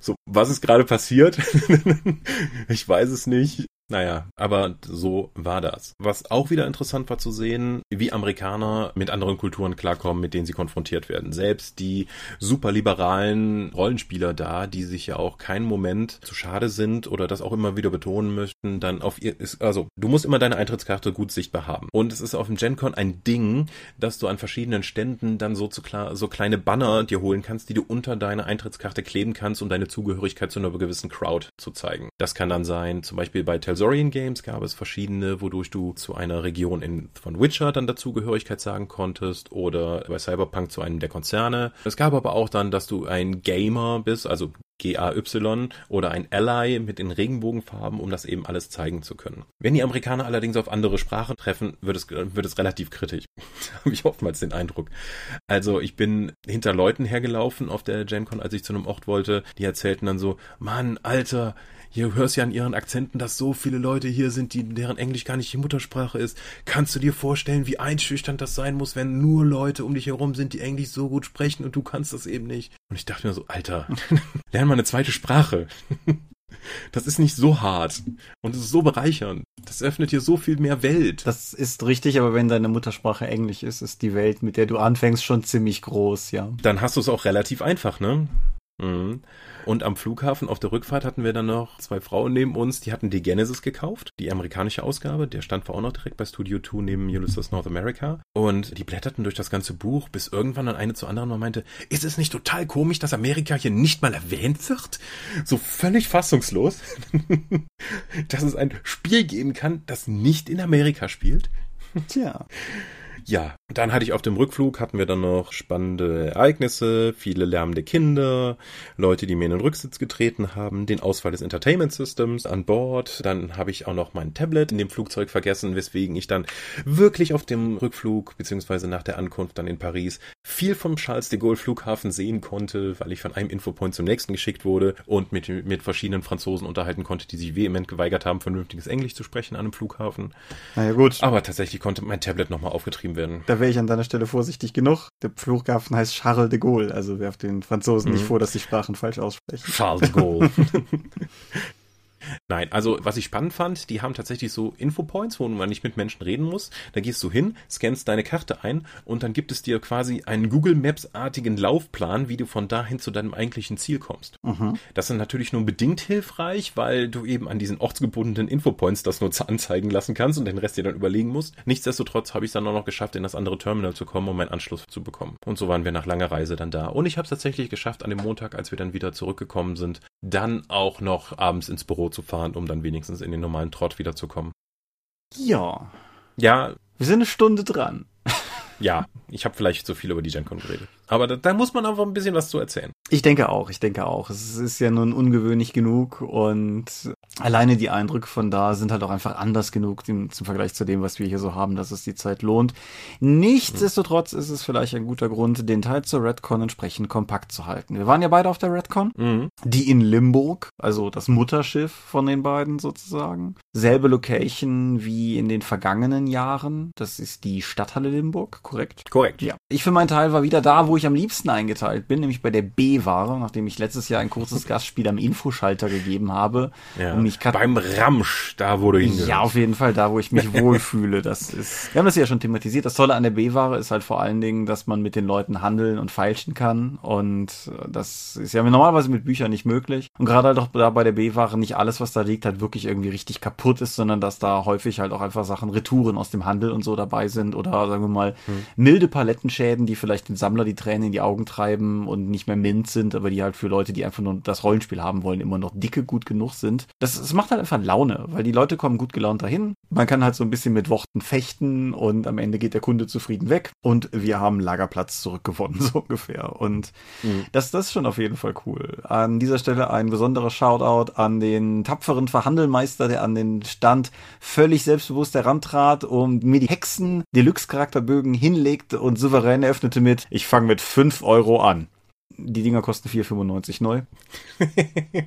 S2: So, was ist gerade passiert? ich weiß es nicht. Naja, aber so war das. Was auch wieder interessant war zu sehen, wie Amerikaner mit anderen Kulturen klarkommen, mit denen sie konfrontiert werden. Selbst die superliberalen Rollenspieler da, die sich ja auch keinen Moment zu schade sind oder das auch immer wieder betonen möchten, dann auf ihr, ist, also du musst immer deine Eintrittskarte gut sichtbar haben. Und es ist auf dem GenCon ein Ding, dass du an verschiedenen Ständen dann so, zu klar, so kleine Banner dir holen kannst, die du unter deine Eintrittskarte kleben kannst, um deine Zugehörigkeit zu einer gewissen Crowd zu zeigen. Das kann dann sein, zum Beispiel bei Tales Sensorian Games gab es verschiedene, wodurch du zu einer Region in, von Witcher dann Dazugehörigkeit sagen konntest oder bei Cyberpunk zu einem der Konzerne. Es gab aber auch dann, dass du ein Gamer bist, also GAY oder ein Ally mit den Regenbogenfarben, um das eben alles zeigen zu können. Wenn die Amerikaner allerdings auf andere Sprachen treffen, wird es, wird es relativ kritisch. Habe ich oftmals den Eindruck. Also ich bin hinter Leuten hergelaufen auf der GenCon, als ich zu einem Ort wollte, die erzählten dann so, Mann, Alter, hier hörst ja an ihren Akzenten, dass so viele Leute hier sind, die, deren Englisch gar nicht die Muttersprache ist. Kannst du dir vorstellen, wie einschüchternd das sein muss, wenn nur Leute um dich herum sind, die Englisch so gut sprechen und du kannst das eben nicht? Und ich dachte mir so, Alter, lern mal eine zweite Sprache. Das ist nicht so hart und es ist so bereichernd. Das öffnet dir so viel mehr Welt.
S1: Das ist richtig, aber wenn deine Muttersprache Englisch ist, ist die Welt, mit der du anfängst, schon ziemlich groß, ja.
S2: Dann hast du es auch relativ einfach, ne? Mhm. Und am Flughafen auf der Rückfahrt hatten wir dann noch zwei Frauen neben uns, die hatten die Genesis gekauft, die amerikanische Ausgabe. Der stand war auch noch direkt bei Studio 2 neben Ulysses North America. Und die blätterten durch das ganze Buch, bis irgendwann dann eine zu anderen mal meinte, ist es nicht total komisch, dass Amerika hier nicht mal erwähnt wird? So völlig fassungslos, dass es ein Spiel geben kann, das nicht in Amerika spielt.
S1: Tja.
S2: Ja, Dann hatte ich auf dem Rückflug, hatten wir dann noch spannende Ereignisse, viele lärmende Kinder, Leute, die mir in den Rücksitz getreten haben, den Ausfall des Entertainment Systems an Bord. Dann habe ich auch noch mein Tablet in dem Flugzeug vergessen, weswegen ich dann wirklich auf dem Rückflug, beziehungsweise nach der Ankunft dann in Paris, viel vom Charles de Gaulle Flughafen sehen konnte, weil ich von einem Infopoint zum nächsten geschickt wurde und mit, mit verschiedenen Franzosen unterhalten konnte, die sich vehement geweigert haben, vernünftiges Englisch zu sprechen an einem Flughafen.
S1: Naja, gut.
S2: Aber tatsächlich konnte mein Tablet nochmal aufgetrieben werden.
S1: Da wäre ich an deiner Stelle vorsichtig genug. Der Flughafen heißt Charles de Gaulle, also werft den Franzosen mhm. nicht vor, dass die Sprachen falsch aussprechen.
S2: Charles de Gaulle. Nein, also was ich spannend fand, die haben tatsächlich so Infopoints, wo man nicht mit Menschen reden muss. Da gehst du hin, scannst deine Karte ein und dann gibt es dir quasi einen Google Maps-artigen Laufplan, wie du von dahin zu deinem eigentlichen Ziel kommst. Mhm. Das ist natürlich nur bedingt hilfreich, weil du eben an diesen ortsgebundenen Infopoints das nur anzeigen lassen kannst und den Rest dir dann überlegen musst. Nichtsdestotrotz habe ich es dann auch noch geschafft, in das andere Terminal zu kommen, um meinen Anschluss zu bekommen. Und so waren wir nach langer Reise dann da. Und ich habe es tatsächlich geschafft, an dem Montag, als wir dann wieder zurückgekommen sind, dann auch noch abends ins Büro zu fahren, um dann wenigstens in den normalen Trott wiederzukommen.
S1: Ja.
S2: Ja.
S1: Wir sind eine Stunde dran.
S2: ja, ich habe vielleicht zu viel über die GenCon geredet. Aber da, da, muss man einfach ein bisschen was zu erzählen.
S1: Ich denke auch, ich denke auch. Es ist ja nun ungewöhnlich genug und alleine die Eindrücke von da sind halt auch einfach anders genug zum, Vergleich zu dem, was wir hier so haben, dass es die Zeit lohnt. Nichtsdestotrotz ist es vielleicht ein guter Grund, den Teil zur Redcon entsprechend kompakt zu halten. Wir waren ja beide auf der Redcon, mhm. die in Limburg, also das Mutterschiff von den beiden sozusagen. Selbe Location wie in den vergangenen Jahren. Das ist die Stadthalle Limburg, korrekt?
S2: Korrekt.
S1: Ja. Ich für meinen Teil war wieder da, wo ich am liebsten eingeteilt bin, nämlich bei der B-Ware, nachdem ich letztes Jahr ein kurzes Gastspiel am Infoschalter gegeben habe.
S2: Ja, um mich beim Ramsch, da wurde hingehört.
S1: Ja, auf jeden Fall, da wo ich mich wohlfühle. Das ist, wir haben das ja schon thematisiert. Das Tolle an der B-Ware ist halt vor allen Dingen, dass man mit den Leuten handeln und feilschen kann. Und das ist ja normalerweise mit Büchern nicht möglich. Und gerade halt auch da bei der B-Ware nicht alles, was da liegt, halt wirklich irgendwie richtig kaputt ist, sondern dass da häufig halt auch einfach Sachen, Retouren aus dem Handel und so dabei sind oder sagen wir mal hm. milde Palettenschäden, die vielleicht den Sammler die Tränen in die Augen treiben und nicht mehr mint sind, aber die halt für Leute, die einfach nur das Rollenspiel haben wollen, immer noch dicke gut genug sind. Das, das macht halt einfach Laune, weil die Leute kommen gut gelaunt dahin. Man kann halt so ein bisschen mit Worten fechten und am Ende geht der Kunde zufrieden weg und wir haben Lagerplatz zurückgewonnen, so ungefähr. Und mhm. das, das ist schon auf jeden Fall cool. An dieser Stelle ein besonderer Shoutout an den tapferen Verhandelmeister, der an den Stand völlig selbstbewusst herantrat und mir die Hexen Deluxe-Charakterbögen hinlegte und souverän eröffnete mit, ich fange mit 5 Euro an. Die Dinger kosten 4,95 neu.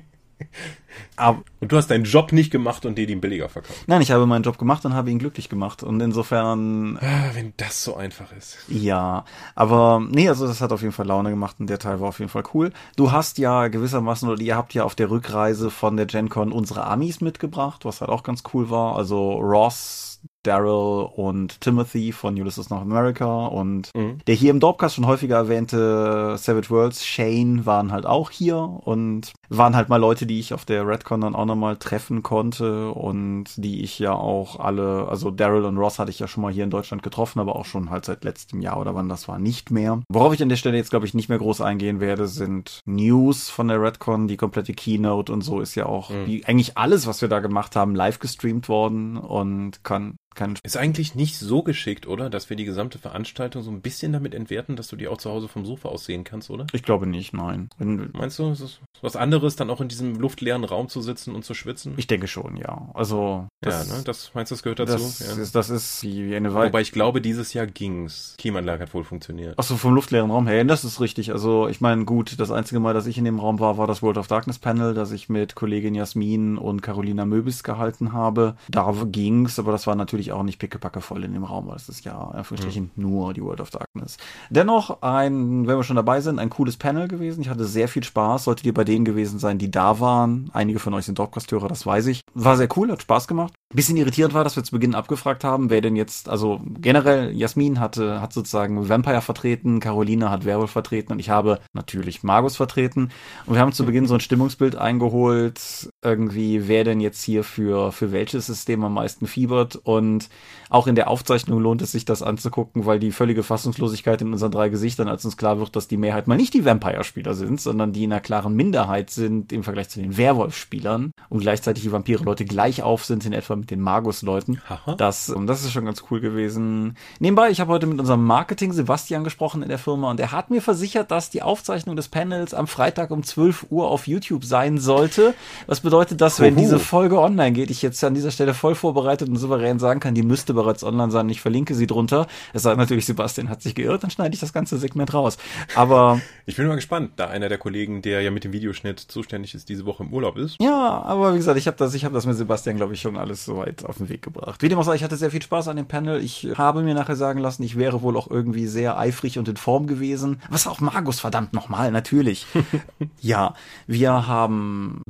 S2: Aber, und du hast deinen Job nicht gemacht und dir den billiger verkauft.
S1: Nein, ich habe meinen Job gemacht und habe ihn glücklich gemacht. Und insofern.
S2: Ah, wenn das so einfach ist.
S1: Ja, aber nee, also das hat auf jeden Fall Laune gemacht und der Teil war auf jeden Fall cool. Du hast ja gewissermaßen, oder ihr habt ja auf der Rückreise von der GenCon unsere Amis mitgebracht, was halt auch ganz cool war. Also Ross, Daryl und Timothy von Ulysses North America und mhm. der hier im Dorpcast schon häufiger erwähnte Savage Worlds, Shane waren halt auch hier und waren halt mal Leute, die ich auf der Redcon dann auch nochmal treffen konnte und die ich ja auch alle, also Daryl und Ross hatte ich ja schon mal hier in Deutschland getroffen, aber auch schon halt seit letztem Jahr oder wann das war, nicht mehr. Worauf ich an der Stelle jetzt, glaube ich, nicht mehr groß eingehen werde, sind News von der Redcon, die komplette Keynote und so ist ja auch mhm. wie eigentlich alles, was wir da gemacht haben, live gestreamt worden und kann
S2: kann. Ist eigentlich nicht so geschickt, oder? Dass wir die gesamte Veranstaltung so ein bisschen damit entwerten, dass du die auch zu Hause vom Sofa aus sehen kannst, oder?
S1: Ich glaube nicht, nein.
S2: Wenn, Meinst du, ist es was anderes, dann auch in diesem luftleeren Raum zu sitzen und zu schwitzen?
S1: Ich denke schon, ja. Also.
S2: Das, ja, ne? Das meinst du, das gehört dazu?
S1: Das, ja. ist, das ist wie eine
S2: Weile. Wobei ich glaube, dieses Jahr ging's. Klimaanlage hat wohl funktioniert.
S1: Achso, vom luftleeren Raum her. Das ist richtig. Also, ich meine, gut, das einzige Mal, dass ich in dem Raum war, war das World of Darkness Panel, das ich mit Kollegin Jasmin und Carolina Möbis gehalten habe. Da ging's, aber das war natürlich auch nicht pickepacke voll in dem Raum, weil es ist ja Anführungsstrichen mhm. nur die World of Darkness. Dennoch ein, wenn wir schon dabei sind, ein cooles Panel gewesen. Ich hatte sehr viel Spaß. Solltet ihr bei denen gewesen sein, die da waren. Einige von euch sind Dropcast-Hörer, das weiß ich. War sehr cool, hat Spaß gemacht. Bisschen irritierend war, dass wir zu Beginn abgefragt haben, wer denn jetzt, also generell, Jasmin hatte, hat sozusagen Vampire vertreten, Caroline hat Werwolf vertreten und ich habe natürlich Magus vertreten. Und wir haben zu Beginn so ein Stimmungsbild eingeholt, irgendwie, wer denn jetzt hier für, für welches System am meisten fiebert. Und auch in der Aufzeichnung lohnt es sich, das anzugucken, weil die völlige Fassungslosigkeit in unseren drei Gesichtern, als uns klar wird, dass die Mehrheit mal nicht die Vampire-Spieler sind, sondern die in einer klaren Minderheit sind im Vergleich zu den Werwolf-Spielern und gleichzeitig die Vampire-Leute gleich auf sind in etwa mit den Magus-Leuten. Das, das ist schon ganz cool gewesen. Nebenbei, ich habe heute mit unserem Marketing Sebastian gesprochen in der Firma und er hat mir versichert, dass die Aufzeichnung des Panels am Freitag um 12 Uhr auf YouTube sein sollte. Was bedeutet, dass wenn diese Folge online geht, ich jetzt an dieser Stelle voll vorbereitet und souverän sagen kann, die müsste bereits online sein. Ich verlinke sie drunter. Es sei natürlich, Sebastian hat sich geirrt, dann schneide ich das ganze Segment raus. Aber
S2: ich bin mal gespannt, da einer der Kollegen, der ja mit dem Videoschnitt zuständig ist, diese Woche im Urlaub ist.
S1: Ja, aber wie gesagt, ich habe das, ich habe das mit Sebastian, glaube ich, schon alles soweit auf den Weg gebracht. Wie dem auch sei, ich hatte sehr viel Spaß an dem Panel. Ich habe mir nachher sagen lassen, ich wäre wohl auch irgendwie sehr eifrig und in Form gewesen. Was auch Magus, verdammt nochmal, natürlich. ja, wir haben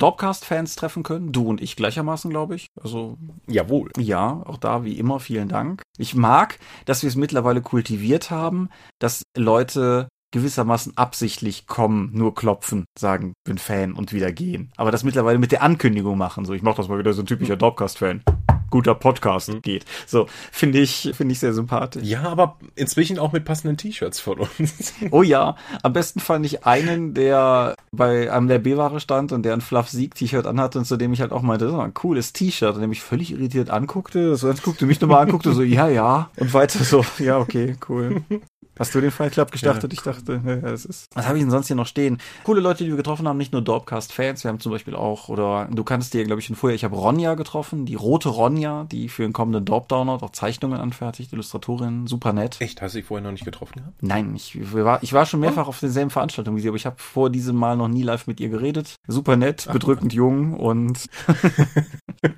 S1: Dorpcast-Fans treffen können, du und ich gleichermaßen, glaube ich. Also
S2: jawohl.
S1: Ja, auch da wie immer vielen Dank. Ich mag, dass wir es mittlerweile kultiviert haben, dass Leute gewissermaßen absichtlich kommen, nur klopfen, sagen, bin Fan und wieder gehen. Aber das mittlerweile mit der Ankündigung machen. So, ich mach das mal wieder so ein typischer Dropcast-Fan guter Podcast mhm. geht. So, finde ich, finde ich sehr sympathisch.
S2: Ja, aber inzwischen auch mit passenden T-Shirts von uns.
S1: oh ja, am besten fand ich einen, der bei einem der B-Ware stand und der ein Fluff Sieg T-Shirt anhatte und zu dem ich halt auch meinte, das war ein cooles T-Shirt und der mich völlig irritiert anguckte, so guckte mich nochmal anguckte, so, ja, ja, und weiter so, ja, okay, cool. Hast du den Fight Club gestartet? Ja. Ich dachte, ja, das ist. Was habe ich denn sonst hier noch stehen? Coole Leute, die wir getroffen haben, nicht nur Dorpcast-Fans. Wir haben zum Beispiel auch, oder du kannst dir, glaube ich, schon vorher, ich habe Ronja getroffen, die rote Ronja, die für den kommenden Dorp-Download auch Zeichnungen anfertigt, Illustratorin, super nett.
S2: Echt? Hast du dich vorher noch nicht getroffen
S1: gehabt? Nein, ich war, ich war schon mehrfach oh. auf denselben Veranstaltungen wie sie, aber ich habe vor diesem Mal noch nie live mit ihr geredet. Super nett, Ach, bedrückend Mann. jung und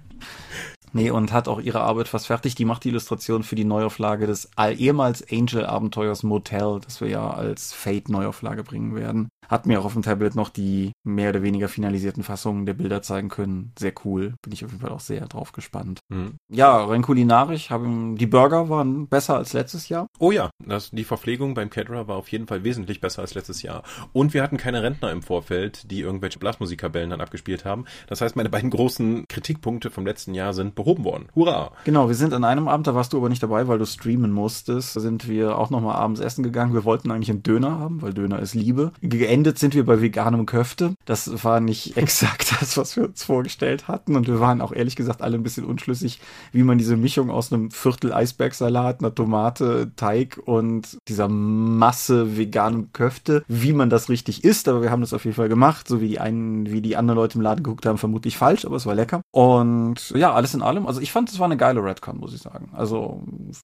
S1: Nee, und hat auch ihre Arbeit fast fertig. Die macht die Illustration für die Neuauflage des ehemals Angel-Abenteuers Motel, das wir ja als Fate-Neuauflage bringen werden. Hat mir auch auf dem Tablet noch die mehr oder weniger finalisierten Fassungen der Bilder zeigen können. Sehr cool. Bin ich auf jeden Fall auch sehr drauf gespannt. Mhm. Ja, rein kulinarisch haben die Burger waren besser als letztes Jahr.
S2: Oh ja, das, die Verpflegung beim Caterer war auf jeden Fall wesentlich besser als letztes Jahr. Und wir hatten keine Rentner im Vorfeld, die irgendwelche Blasmusikkapellen dann abgespielt haben. Das heißt, meine beiden großen Kritikpunkte vom letzten Jahr sind behoben worden. Hurra!
S1: Genau, wir sind an einem Abend, da warst du aber nicht dabei, weil du streamen musstest, da sind wir auch nochmal abends essen gegangen. Wir wollten eigentlich einen Döner haben, weil Döner ist Liebe. Geendet sind wir bei veganem Köfte. Das war nicht exakt das, was wir uns vorgestellt hatten. Und wir waren auch ehrlich gesagt alle ein bisschen unschlüssig, wie man diese Mischung aus einem Viertel Eisbergsalat, einer Tomate, Teig und dieser Masse veganem Köfte, wie man das richtig isst. Aber wir haben das auf jeden Fall gemacht, so wie die einen, wie die anderen Leute im Laden geguckt haben, vermutlich falsch, aber es war lecker. Und ja, alles in allem. Also ich fand, es war eine geile Redcon, muss ich sagen. Also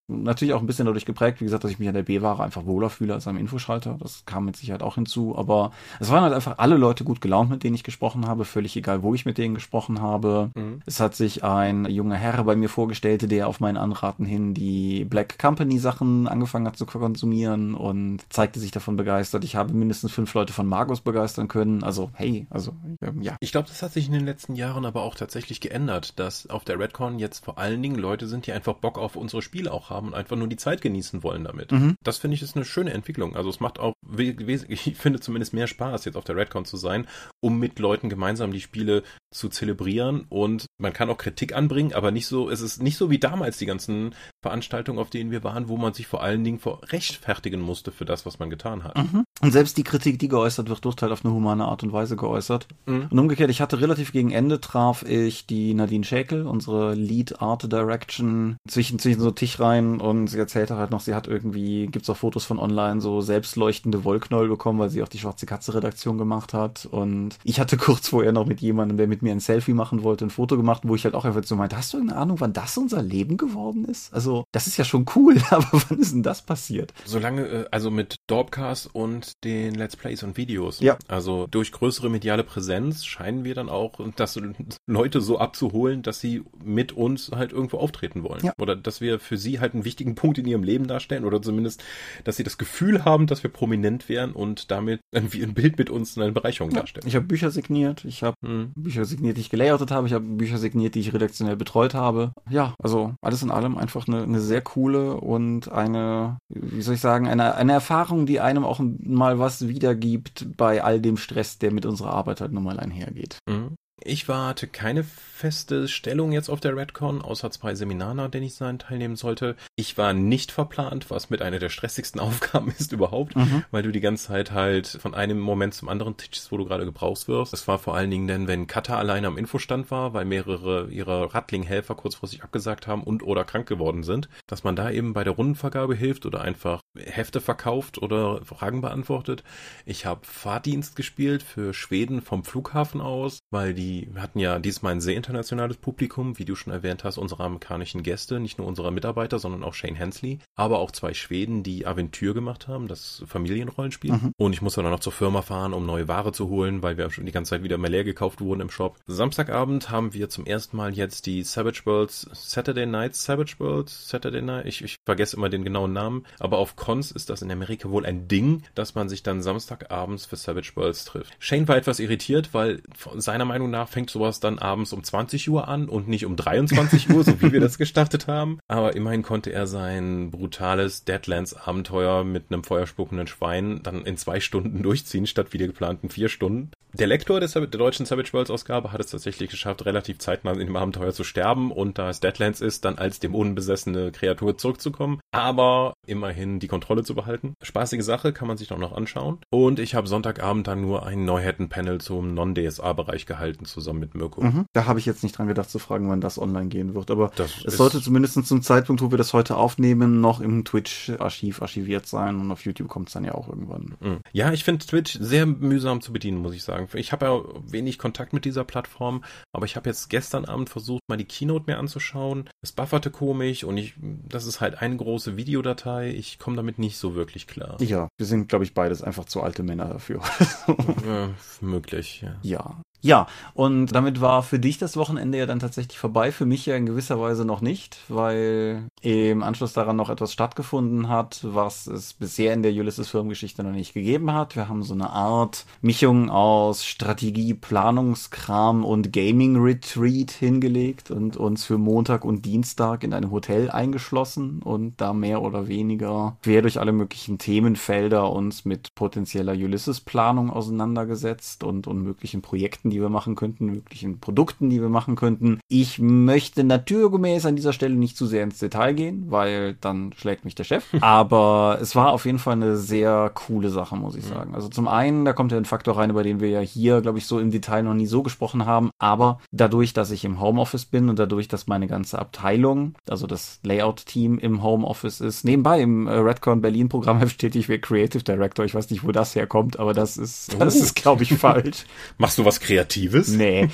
S1: natürlich auch ein bisschen dadurch geprägt, wie gesagt, dass ich mich an der B-Ware einfach wohler fühle als am Infoschalter. Das kam mit Sicherheit auch hinzu. Aber es waren halt einfach alle Leute gut gelaunt, mit denen ich gesprochen habe, völlig egal, wo ich mit denen gesprochen habe. Mhm. Es hat sich ein junger Herr bei mir vorgestellt, der auf meinen Anraten hin die Black Company Sachen angefangen hat zu konsumieren und zeigte sich davon begeistert. Ich habe mindestens fünf Leute von Magus begeistern können. Also, hey, also, ähm, ja.
S2: Ich glaube, das hat sich in den letzten Jahren aber auch tatsächlich geändert, dass auf der Redcon jetzt vor allen Dingen Leute sind, die einfach Bock auf unsere Spiele auch haben und einfach nur die Zeit genießen wollen damit. Mhm. Das finde ich ist eine schöne Entwicklung. Also es macht auch, ich finde zumindest mehr Spaß, jetzt auf der Redcon zu sein, um mit Leuten gemeinsam die Spiele zu zelebrieren und man kann auch Kritik anbringen, aber nicht so, es ist nicht so wie damals die ganzen Veranstaltungen, auf denen wir waren, wo man sich vor allen Dingen vor rechtfertigen musste für das, was man getan hat.
S1: Mhm. Und selbst die Kritik, die geäußert wird, wird halt auf eine humane Art und Weise geäußert. Mhm. Und umgekehrt, ich hatte relativ gegen Ende traf ich die Nadine Schäkel, unsere Lead Art Direction, zwischen, zwischen so Tisch rein und sie erzählte halt noch, sie hat irgendwie, gibt's auch Fotos von online, so selbstleuchtende Wollknäuel bekommen, weil sie auch die Schwarze Katze Redaktion gemacht hat. Und ich hatte kurz vorher noch mit jemandem, der mit mir ein Selfie machen wollte, ein Foto gemacht, wo ich halt auch einfach so meinte, hast du eine Ahnung, wann das unser Leben geworden ist? Also, das ist ja schon cool, aber wann ist denn das passiert?
S2: Solange, äh, also mit Dorpcast und den Let's Plays und Videos.
S1: Ja.
S2: Also durch größere mediale Präsenz scheinen wir dann auch, das Leute so abzuholen, dass sie mit uns halt irgendwo auftreten wollen. Ja. Oder dass wir für sie halt einen wichtigen Punkt in ihrem Leben darstellen oder zumindest, dass sie das Gefühl haben, dass wir prominent wären und damit irgendwie ein Bild mit uns eine Bereicherung ja. darstellen.
S1: Ich habe Bücher signiert, ich habe hm. Bücher signiert, die ich gelayoutet habe, ich habe Bücher signiert, die ich redaktionell betreut habe. Ja, also alles in allem einfach eine, eine sehr coole und eine, wie soll ich sagen, eine, eine Erfahrung, die einem auch mal was wiedergibt bei all dem Stress, der mit unserer Arbeit halt nun mal einhergeht. Mhm.
S2: Ich warte keine feste Stellung jetzt auf der Redcon, außer zwei Seminaren, an denen ich sein teilnehmen sollte. Ich war nicht verplant, was mit einer der stressigsten Aufgaben ist überhaupt, mhm. weil du die ganze Zeit halt von einem Moment zum anderen tischst, wo du gerade gebrauchst wirst. Das war vor allen Dingen denn, wenn Kata alleine am Infostand war, weil mehrere ihrer Rattling-Helfer kurzfristig abgesagt haben und oder krank geworden sind, dass man da eben bei der Rundenvergabe hilft oder einfach Hefte verkauft oder Fragen beantwortet. Ich habe Fahrdienst gespielt für Schweden vom Flughafen aus, weil die hatten ja diesmal ein sehr internationales Publikum, wie du schon erwähnt hast, unsere amerikanischen Gäste, nicht nur unsere Mitarbeiter, sondern auch Shane Hensley, aber auch zwei Schweden, die Aventur gemacht haben, das Familienrollenspiel. Mhm. Und ich musste dann noch zur Firma fahren, um neue Ware zu holen, weil wir schon die ganze Zeit wieder mehr leer gekauft wurden im Shop. Samstagabend haben wir zum ersten Mal jetzt die Savage Worlds Saturday Night Savage Worlds Saturday Night, ich, ich vergesse immer den genauen Namen, aber auf Cons ist das in Amerika wohl ein Ding, dass man sich dann Samstagabends für Savage Worlds trifft. Shane war etwas irritiert, weil seiner Meinung nach fängt sowas dann abends um 20 Uhr an und nicht um 23 Uhr, so wie wir das gestartet haben. Aber immerhin konnte er sein brutales Deadlands-Abenteuer mit einem feuerspuckenden Schwein dann in zwei Stunden durchziehen, statt wie die geplanten vier Stunden. Der Lektor der, der deutschen Savage Worlds Ausgabe hat es tatsächlich geschafft, relativ zeitnah in dem Abenteuer zu sterben und da es Deadlands ist, dann als dem unbesessene Kreatur zurückzukommen, aber immerhin die Kontrolle zu behalten. Spaßige Sache, kann man sich doch noch anschauen. Und ich habe Sonntagabend dann nur ein Neuheiten-Panel zum Non-DSA-Bereich gehalten, zusammen mit Mirko.
S1: Mhm. Da habe ich jetzt nicht dran gedacht zu fragen, wann das online gehen wird, aber das es sollte zumindest zum Zeitpunkt, wo wir das heute aufnehmen, noch im Twitch-Archiv archiviert sein und auf YouTube kommt es dann ja auch irgendwann.
S2: Mhm. Ja, ich finde Twitch sehr mühsam zu bedienen, muss ich sagen. Ich habe ja wenig Kontakt mit dieser Plattform, aber ich habe jetzt gestern Abend versucht, mal die Keynote mir anzuschauen. Es bufferte komisch und ich, das ist halt eine große Videodatei. Ich komme damit nicht so wirklich klar.
S1: Ja, wir sind, glaube ich, beides einfach zu alte Männer dafür.
S2: ja, möglich, ja.
S1: Ja, ja, und damit war für dich das Wochenende ja dann tatsächlich vorbei, für mich ja in gewisser Weise noch nicht, weil im Anschluss daran noch etwas stattgefunden hat, was es bisher in der Ulysses Firmengeschichte noch nicht gegeben hat. Wir haben so eine Art Mischung aus Strategie, Planungskram und Gaming Retreat hingelegt und uns für Montag und Dienstag in einem Hotel eingeschlossen und da mehr oder weniger quer durch alle möglichen Themenfelder uns mit potenzieller Ulysses Planung auseinandergesetzt und, und möglichen Projekten, die wir machen könnten, möglichen Produkten, die wir machen könnten. Ich möchte naturgemäß an dieser Stelle nicht zu sehr ins Detail gehen, weil dann schlägt mich der Chef. Aber es war auf jeden Fall eine sehr coole Sache, muss ich sagen. Also zum einen, da kommt ja ein Faktor rein, über den wir ja hier, glaube ich, so im Detail noch nie so gesprochen haben. Aber dadurch, dass ich im Homeoffice bin und dadurch, dass meine ganze Abteilung, also das Layout-Team im Homeoffice ist, nebenbei im äh, Redcon Berlin Programm steht, ich wäre Creative Director. Ich weiß nicht, wo das herkommt, aber das ist, das ist, glaube ich, falsch.
S2: Machst du was Kreatives? Kreatives.
S1: Nee.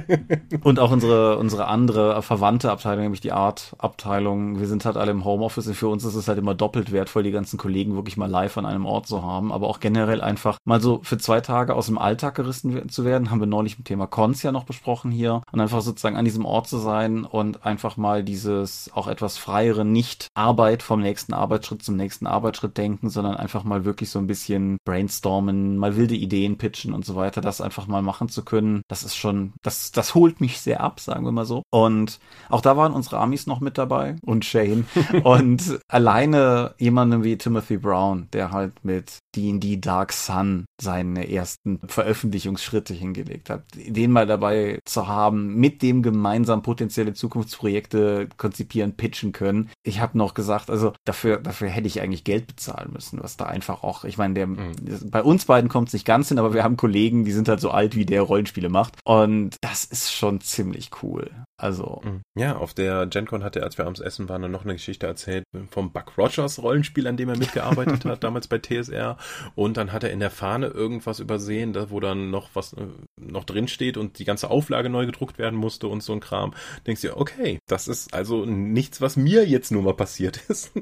S1: und auch unsere, unsere andere verwandte Abteilung, nämlich die Art-Abteilung. Wir sind halt alle im Homeoffice und für uns ist es halt immer doppelt wertvoll, die ganzen Kollegen wirklich mal live an einem Ort zu haben. Aber auch generell einfach mal so für zwei Tage aus dem Alltag gerissen zu werden, haben wir neulich mit Thema Cons ja noch besprochen hier. Und einfach sozusagen an diesem Ort zu sein und einfach mal dieses auch etwas freiere Nicht-Arbeit vom nächsten Arbeitsschritt zum nächsten Arbeitsschritt denken, sondern einfach mal wirklich so ein bisschen brainstormen, mal wilde Ideen pitchen und so weiter, das einfach mal machen zu können, das ist schon, das, das holt mich sehr ab, sagen wir mal so. Und auch da waren unsere Amis noch mit dabei und Shane. und alleine jemanden wie Timothy Brown, der halt mit D&D Dark Sun seine ersten Veröffentlichungsschritte hingelegt hat, den mal dabei zu haben, mit dem gemeinsam potenzielle Zukunftsprojekte konzipieren, pitchen können. Ich habe noch gesagt, also dafür, dafür hätte ich eigentlich Geld bezahlen müssen, was da einfach auch, ich meine, der, mhm. bei uns beiden kommt es nicht ganz hin, aber wir haben Kollegen, die sind halt so alt wie der Rollenspiele macht. Und das ist schon ziemlich cool. Also.
S2: Mhm. Ja, auf der GenCon hat er, als wir abends essen waren, noch eine Geschichte erzählt vom Buck Rogers Rollenspiel, an dem er mitgearbeitet hat, damals bei TSR. Und dann hat er in der Fahne irgendwas übersehen, da, wo dann noch was äh, noch drin steht und die ganze Auflage neu gedruckt werden musste und so ein Kram. Denkst du, okay, das ist also nichts, was mir jetzt nur mal passiert ist,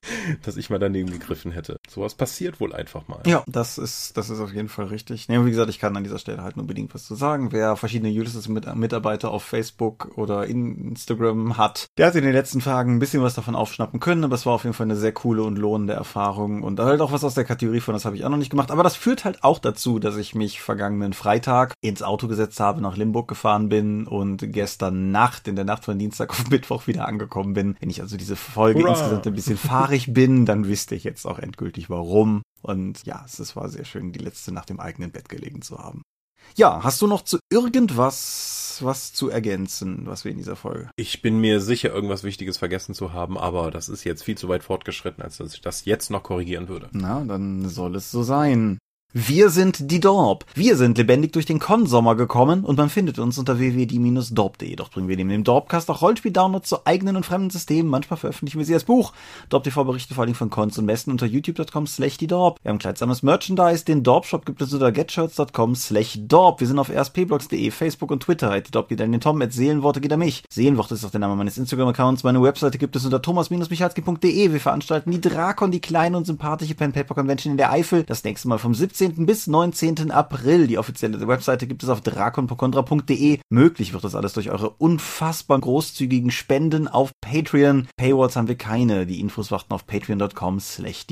S2: dass ich mal daneben gegriffen hätte. Sowas passiert wohl einfach mal.
S1: Ja, das ist, das ist auf jeden Fall richtig. Nee, wie gesagt, ich kann an dieser Stelle halt nur bedingt was zu sagen. Wer verschiedene Ulysses-Mitarbeiter auf Facebook oder in Instagram hat. Der hat in den letzten Tagen ein bisschen was davon aufschnappen können, aber es war auf jeden Fall eine sehr coole und lohnende Erfahrung und halt auch was aus der Kategorie von, das habe ich auch noch nicht gemacht. Aber das führt halt auch dazu, dass ich mich vergangenen Freitag ins Auto gesetzt habe, nach Limburg gefahren bin und gestern Nacht, in der Nacht von Dienstag auf Mittwoch wieder angekommen bin. Wenn ich also diese Folge Hurra. insgesamt ein bisschen fahrig bin, dann wisst ihr jetzt auch endgültig warum. Und ja, es war sehr schön, die letzte Nacht im eigenen Bett gelegen zu haben. Ja, hast du noch zu irgendwas was zu ergänzen, was wir in dieser Folge?
S2: Ich bin mir sicher, irgendwas Wichtiges vergessen zu haben, aber das ist jetzt viel zu weit fortgeschritten, als dass ich das jetzt noch korrigieren würde.
S1: Na, dann soll es so sein. Wir sind die Dorp. Wir sind lebendig durch den Konsommer gekommen und man findet uns unter www.die-dorp.de. Doch bringen wir neben dem Dorpcast auch Rollspiel-Downloads zu eigenen und fremden Systemen. Manchmal veröffentlichen wir sie als Buch. Dorp TV berichtet vor allem von Cons und Messen unter youtube.com slash die Dorp. Wir haben kleidsames Merchandise. Den Dorp-Shop gibt es unter getshirts.com slash Dorp. Wir sind auf rspblogs.de, Facebook und Twitter. Die Dorp geht an den Tom, Seelenworte geht an mich. Seelenworte ist auch der Name meines Instagram-Accounts. Meine Webseite gibt es unter thomas-michalski.de. Wir veranstalten die Drakon, die kleine und sympathische Pen-Paper-Convention in der Eifel. Das nächste Mal vom 17. bis 19. April. Die offizielle Webseite gibt es auf drakonpokontra.de. Möglich wird das alles durch eure unfassbar großzügigen Spenden auf Patreon. Paywalls haben wir keine. Die Infos warten auf patreon.com slash.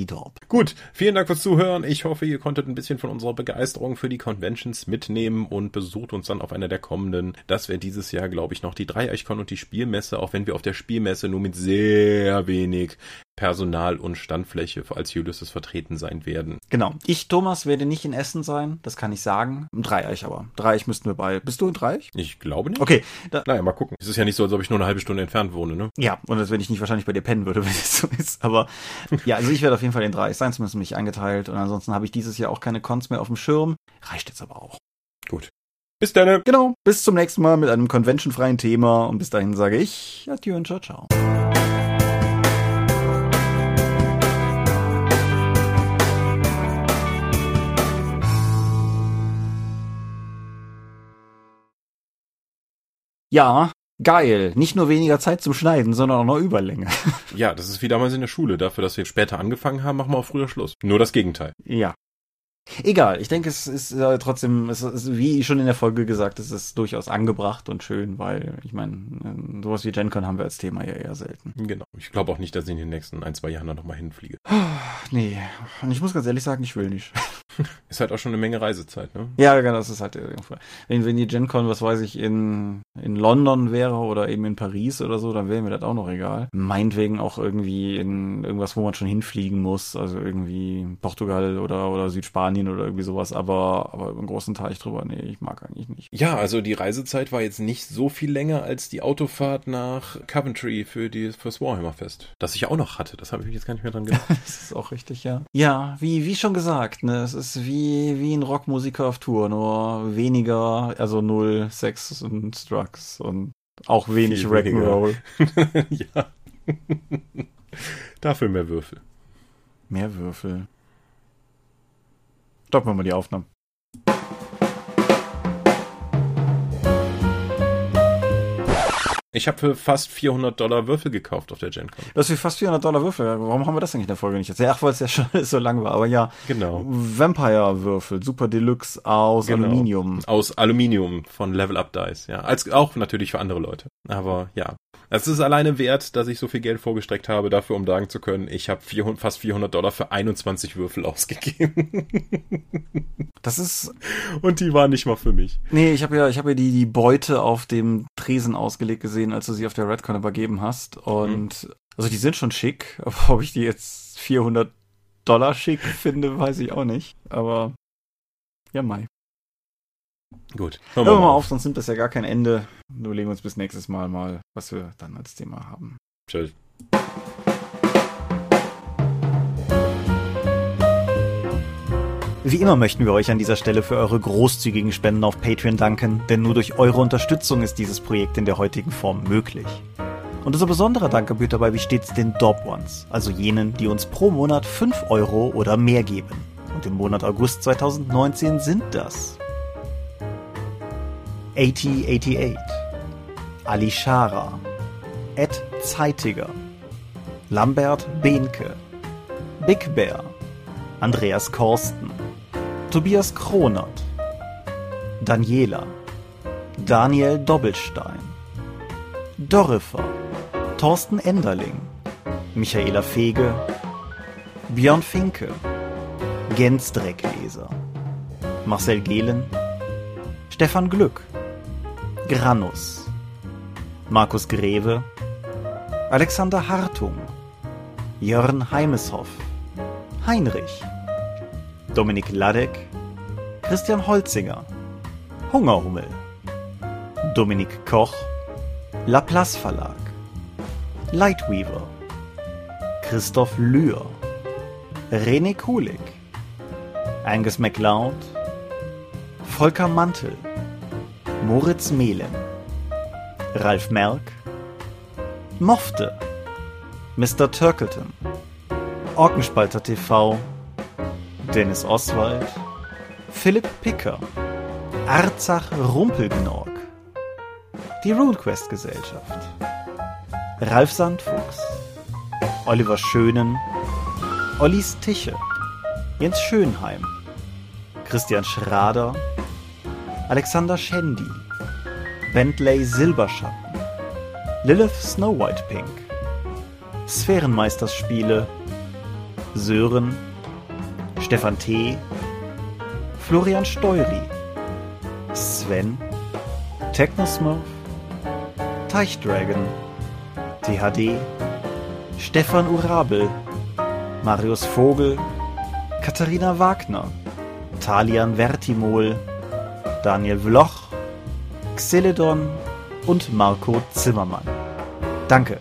S2: Gut, vielen Dank fürs Zuhören. Ich hoffe, ihr konntet ein bisschen von unserer Begeisterung für die Conventions mitnehmen und besucht uns dann auf einer der kommenden. Das wäre dieses Jahr, glaube ich, noch die Dreieichkon und die Spielmesse, auch wenn wir auf der Spielmesse nur mit sehr wenig Personal und Standfläche als Ulysses vertreten sein werden.
S1: Genau. Ich, Thomas, werde nicht in Essen sein, das kann ich sagen. Im Dreieich aber. Dreieich müssten wir bei. Bist du in Dreieich?
S2: Ich glaube nicht.
S1: Okay.
S2: Da naja, mal gucken. Es ist ja nicht so, als ob ich nur eine halbe Stunde entfernt wohne, ne?
S1: Ja, und als wenn ich nicht wahrscheinlich bei dir pennen würde, wenn es so ist. Aber ja, also ich werde auf jeden Fall in Dreieich sein, zumindest mich eingeteilt. Und ansonsten habe ich dieses Jahr auch keine Cons mehr auf dem Schirm. Reicht jetzt aber auch.
S2: Gut. Bis dann.
S1: Genau. Bis zum nächsten Mal mit einem conventionfreien Thema. Und bis dahin sage ich Adieu und ciao, ciao. Ja, geil. Nicht nur weniger Zeit zum Schneiden, sondern auch noch Überlänge.
S2: Ja, das ist wie damals in der Schule. Dafür, dass wir später angefangen haben, machen wir auch früher Schluss. Nur das Gegenteil.
S1: Ja. Egal, ich denke, es ist äh, trotzdem, es ist, wie schon in der Folge gesagt, es ist durchaus angebracht und schön, weil ich meine, äh, sowas wie GenCon haben wir als Thema ja eher selten.
S2: Genau. Ich glaube auch nicht, dass ich in den nächsten ein, zwei Jahren da nochmal hinfliege.
S1: nee, und ich muss ganz ehrlich sagen, ich will nicht.
S2: ist halt auch schon eine Menge Reisezeit, ne?
S1: Ja, genau, das ist halt wenn, wenn die GenCon, was weiß ich, in, in London wäre oder eben in Paris oder so, dann wäre mir das auch noch egal. Meinetwegen auch irgendwie in irgendwas, wo man schon hinfliegen muss, also irgendwie Portugal oder, oder Südspanien Spanien oder irgendwie sowas, aber, aber im großen Teich drüber, nee, ich mag eigentlich nicht.
S2: Ja, also die Reisezeit war jetzt nicht so viel länger als die Autofahrt nach Coventry für die, fürs Warhammer Fest. Das ich auch noch hatte, das habe ich jetzt gar nicht mehr dran gedacht.
S1: das ist auch richtig, ja. Ja, wie, wie schon gesagt, ne, es ist wie, wie ein Rockmusiker auf Tour, nur weniger, also null Sex und Drugs und auch wenig Rock'n'Roll.
S2: ja. Dafür mehr Würfel.
S1: Mehr Würfel. Stoppen wir mal die Aufnahmen.
S2: Ich habe für fast 400 Dollar Würfel gekauft auf der GenCon.
S1: Du hast für fast 400 Dollar Würfel. Warum haben wir das eigentlich in der Folge nicht erzählt? Ach, weil es ja schon so lang war. Aber ja.
S2: Genau.
S1: Vampire-Würfel, Super Deluxe aus genau. Aluminium.
S2: Aus Aluminium von Level Up Dice, ja. Als auch natürlich für andere Leute. Aber ja. Es ist alleine wert, dass ich so viel Geld vorgestreckt habe, dafür, um sagen zu können, ich habe fast 400 Dollar für 21 Würfel ausgegeben.
S1: Das ist.
S2: Und die waren nicht mal für mich.
S1: Nee, ich habe ja, ich habe ja die, die Beute auf dem Tresen ausgelegt gesehen, als du sie auf der Redcon übergeben hast. Und, mhm. also die sind schon schick, aber ob ich die jetzt 400 Dollar schick finde, weiß ich auch nicht. Aber, ja, Mai.
S2: Gut.
S1: Hören wir mal auf, sonst nimmt das ja gar kein Ende. Nur legen wir uns bis nächstes Mal mal, was wir dann als Thema haben.
S2: Tschüss.
S1: Wie immer möchten wir euch an dieser Stelle für eure großzügigen Spenden auf Patreon danken, denn nur durch eure Unterstützung ist dieses Projekt in der heutigen Form möglich. Und unser besonderer Dank gebührt dabei wie stets den Dorp Ones, also jenen, die uns pro Monat 5 Euro oder mehr geben. Und im Monat August 2019 sind das 8088, Alishara, Ed Zeitiger, Lambert Behnke, Big Bear, Andreas Korsten, Tobias Kronert, Daniela, Daniel Doppelstein, Dorifer, Thorsten Enderling, Michaela Fege, Björn Finke, Gensdreckleser, Marcel Gehlen, Stefan Glück, Granus, Markus Greve, Alexander Hartung, Jörn Heimeshoff, Heinrich, Dominik Ladek, Christian Holzinger, Hungerhummel, Dominik Koch, Laplace Verlag, Lightweaver, Christoph Lühr, René Kulig, Angus MacLeod, Volker Mantel, Moritz Mehlen, Ralf Merck, Mofte, Mr. Turkleton, Orkenspalter TV, Dennis Oswald, Philipp Picker, Arzach Rumpelgnorg, die RuneQuest Gesellschaft, Ralf Sandfuchs, Oliver Schönen, Ollis Tische, Jens Schönheim, Christian Schrader, Alexander Schendi, Bentley Silberschatten, Lilith Snow White Pink, Sphärenmeisterspiele, Sören, Stefan T., Florian Steury, Sven, Technosmurf, Teichdragon, THD, Stefan Urabel, Marius Vogel, Katharina Wagner, Talian Vertimol, Daniel Vloch, Xeledon und Marco Zimmermann. Danke,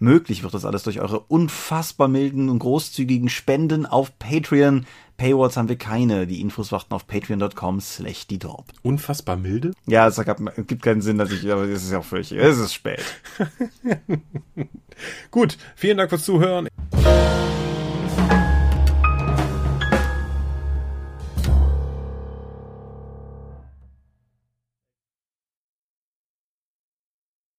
S1: Möglich wird das alles durch eure unfassbar milden und großzügigen Spenden auf Patreon. Paywalls haben wir keine. Die Infos warten auf patreon.com slash die Dorp.
S2: Unfassbar milde?
S1: Ja, es gibt keinen Sinn, dass ich, aber es ist ja auch völlig, es ist spät.
S2: Gut, vielen Dank fürs Zuhören.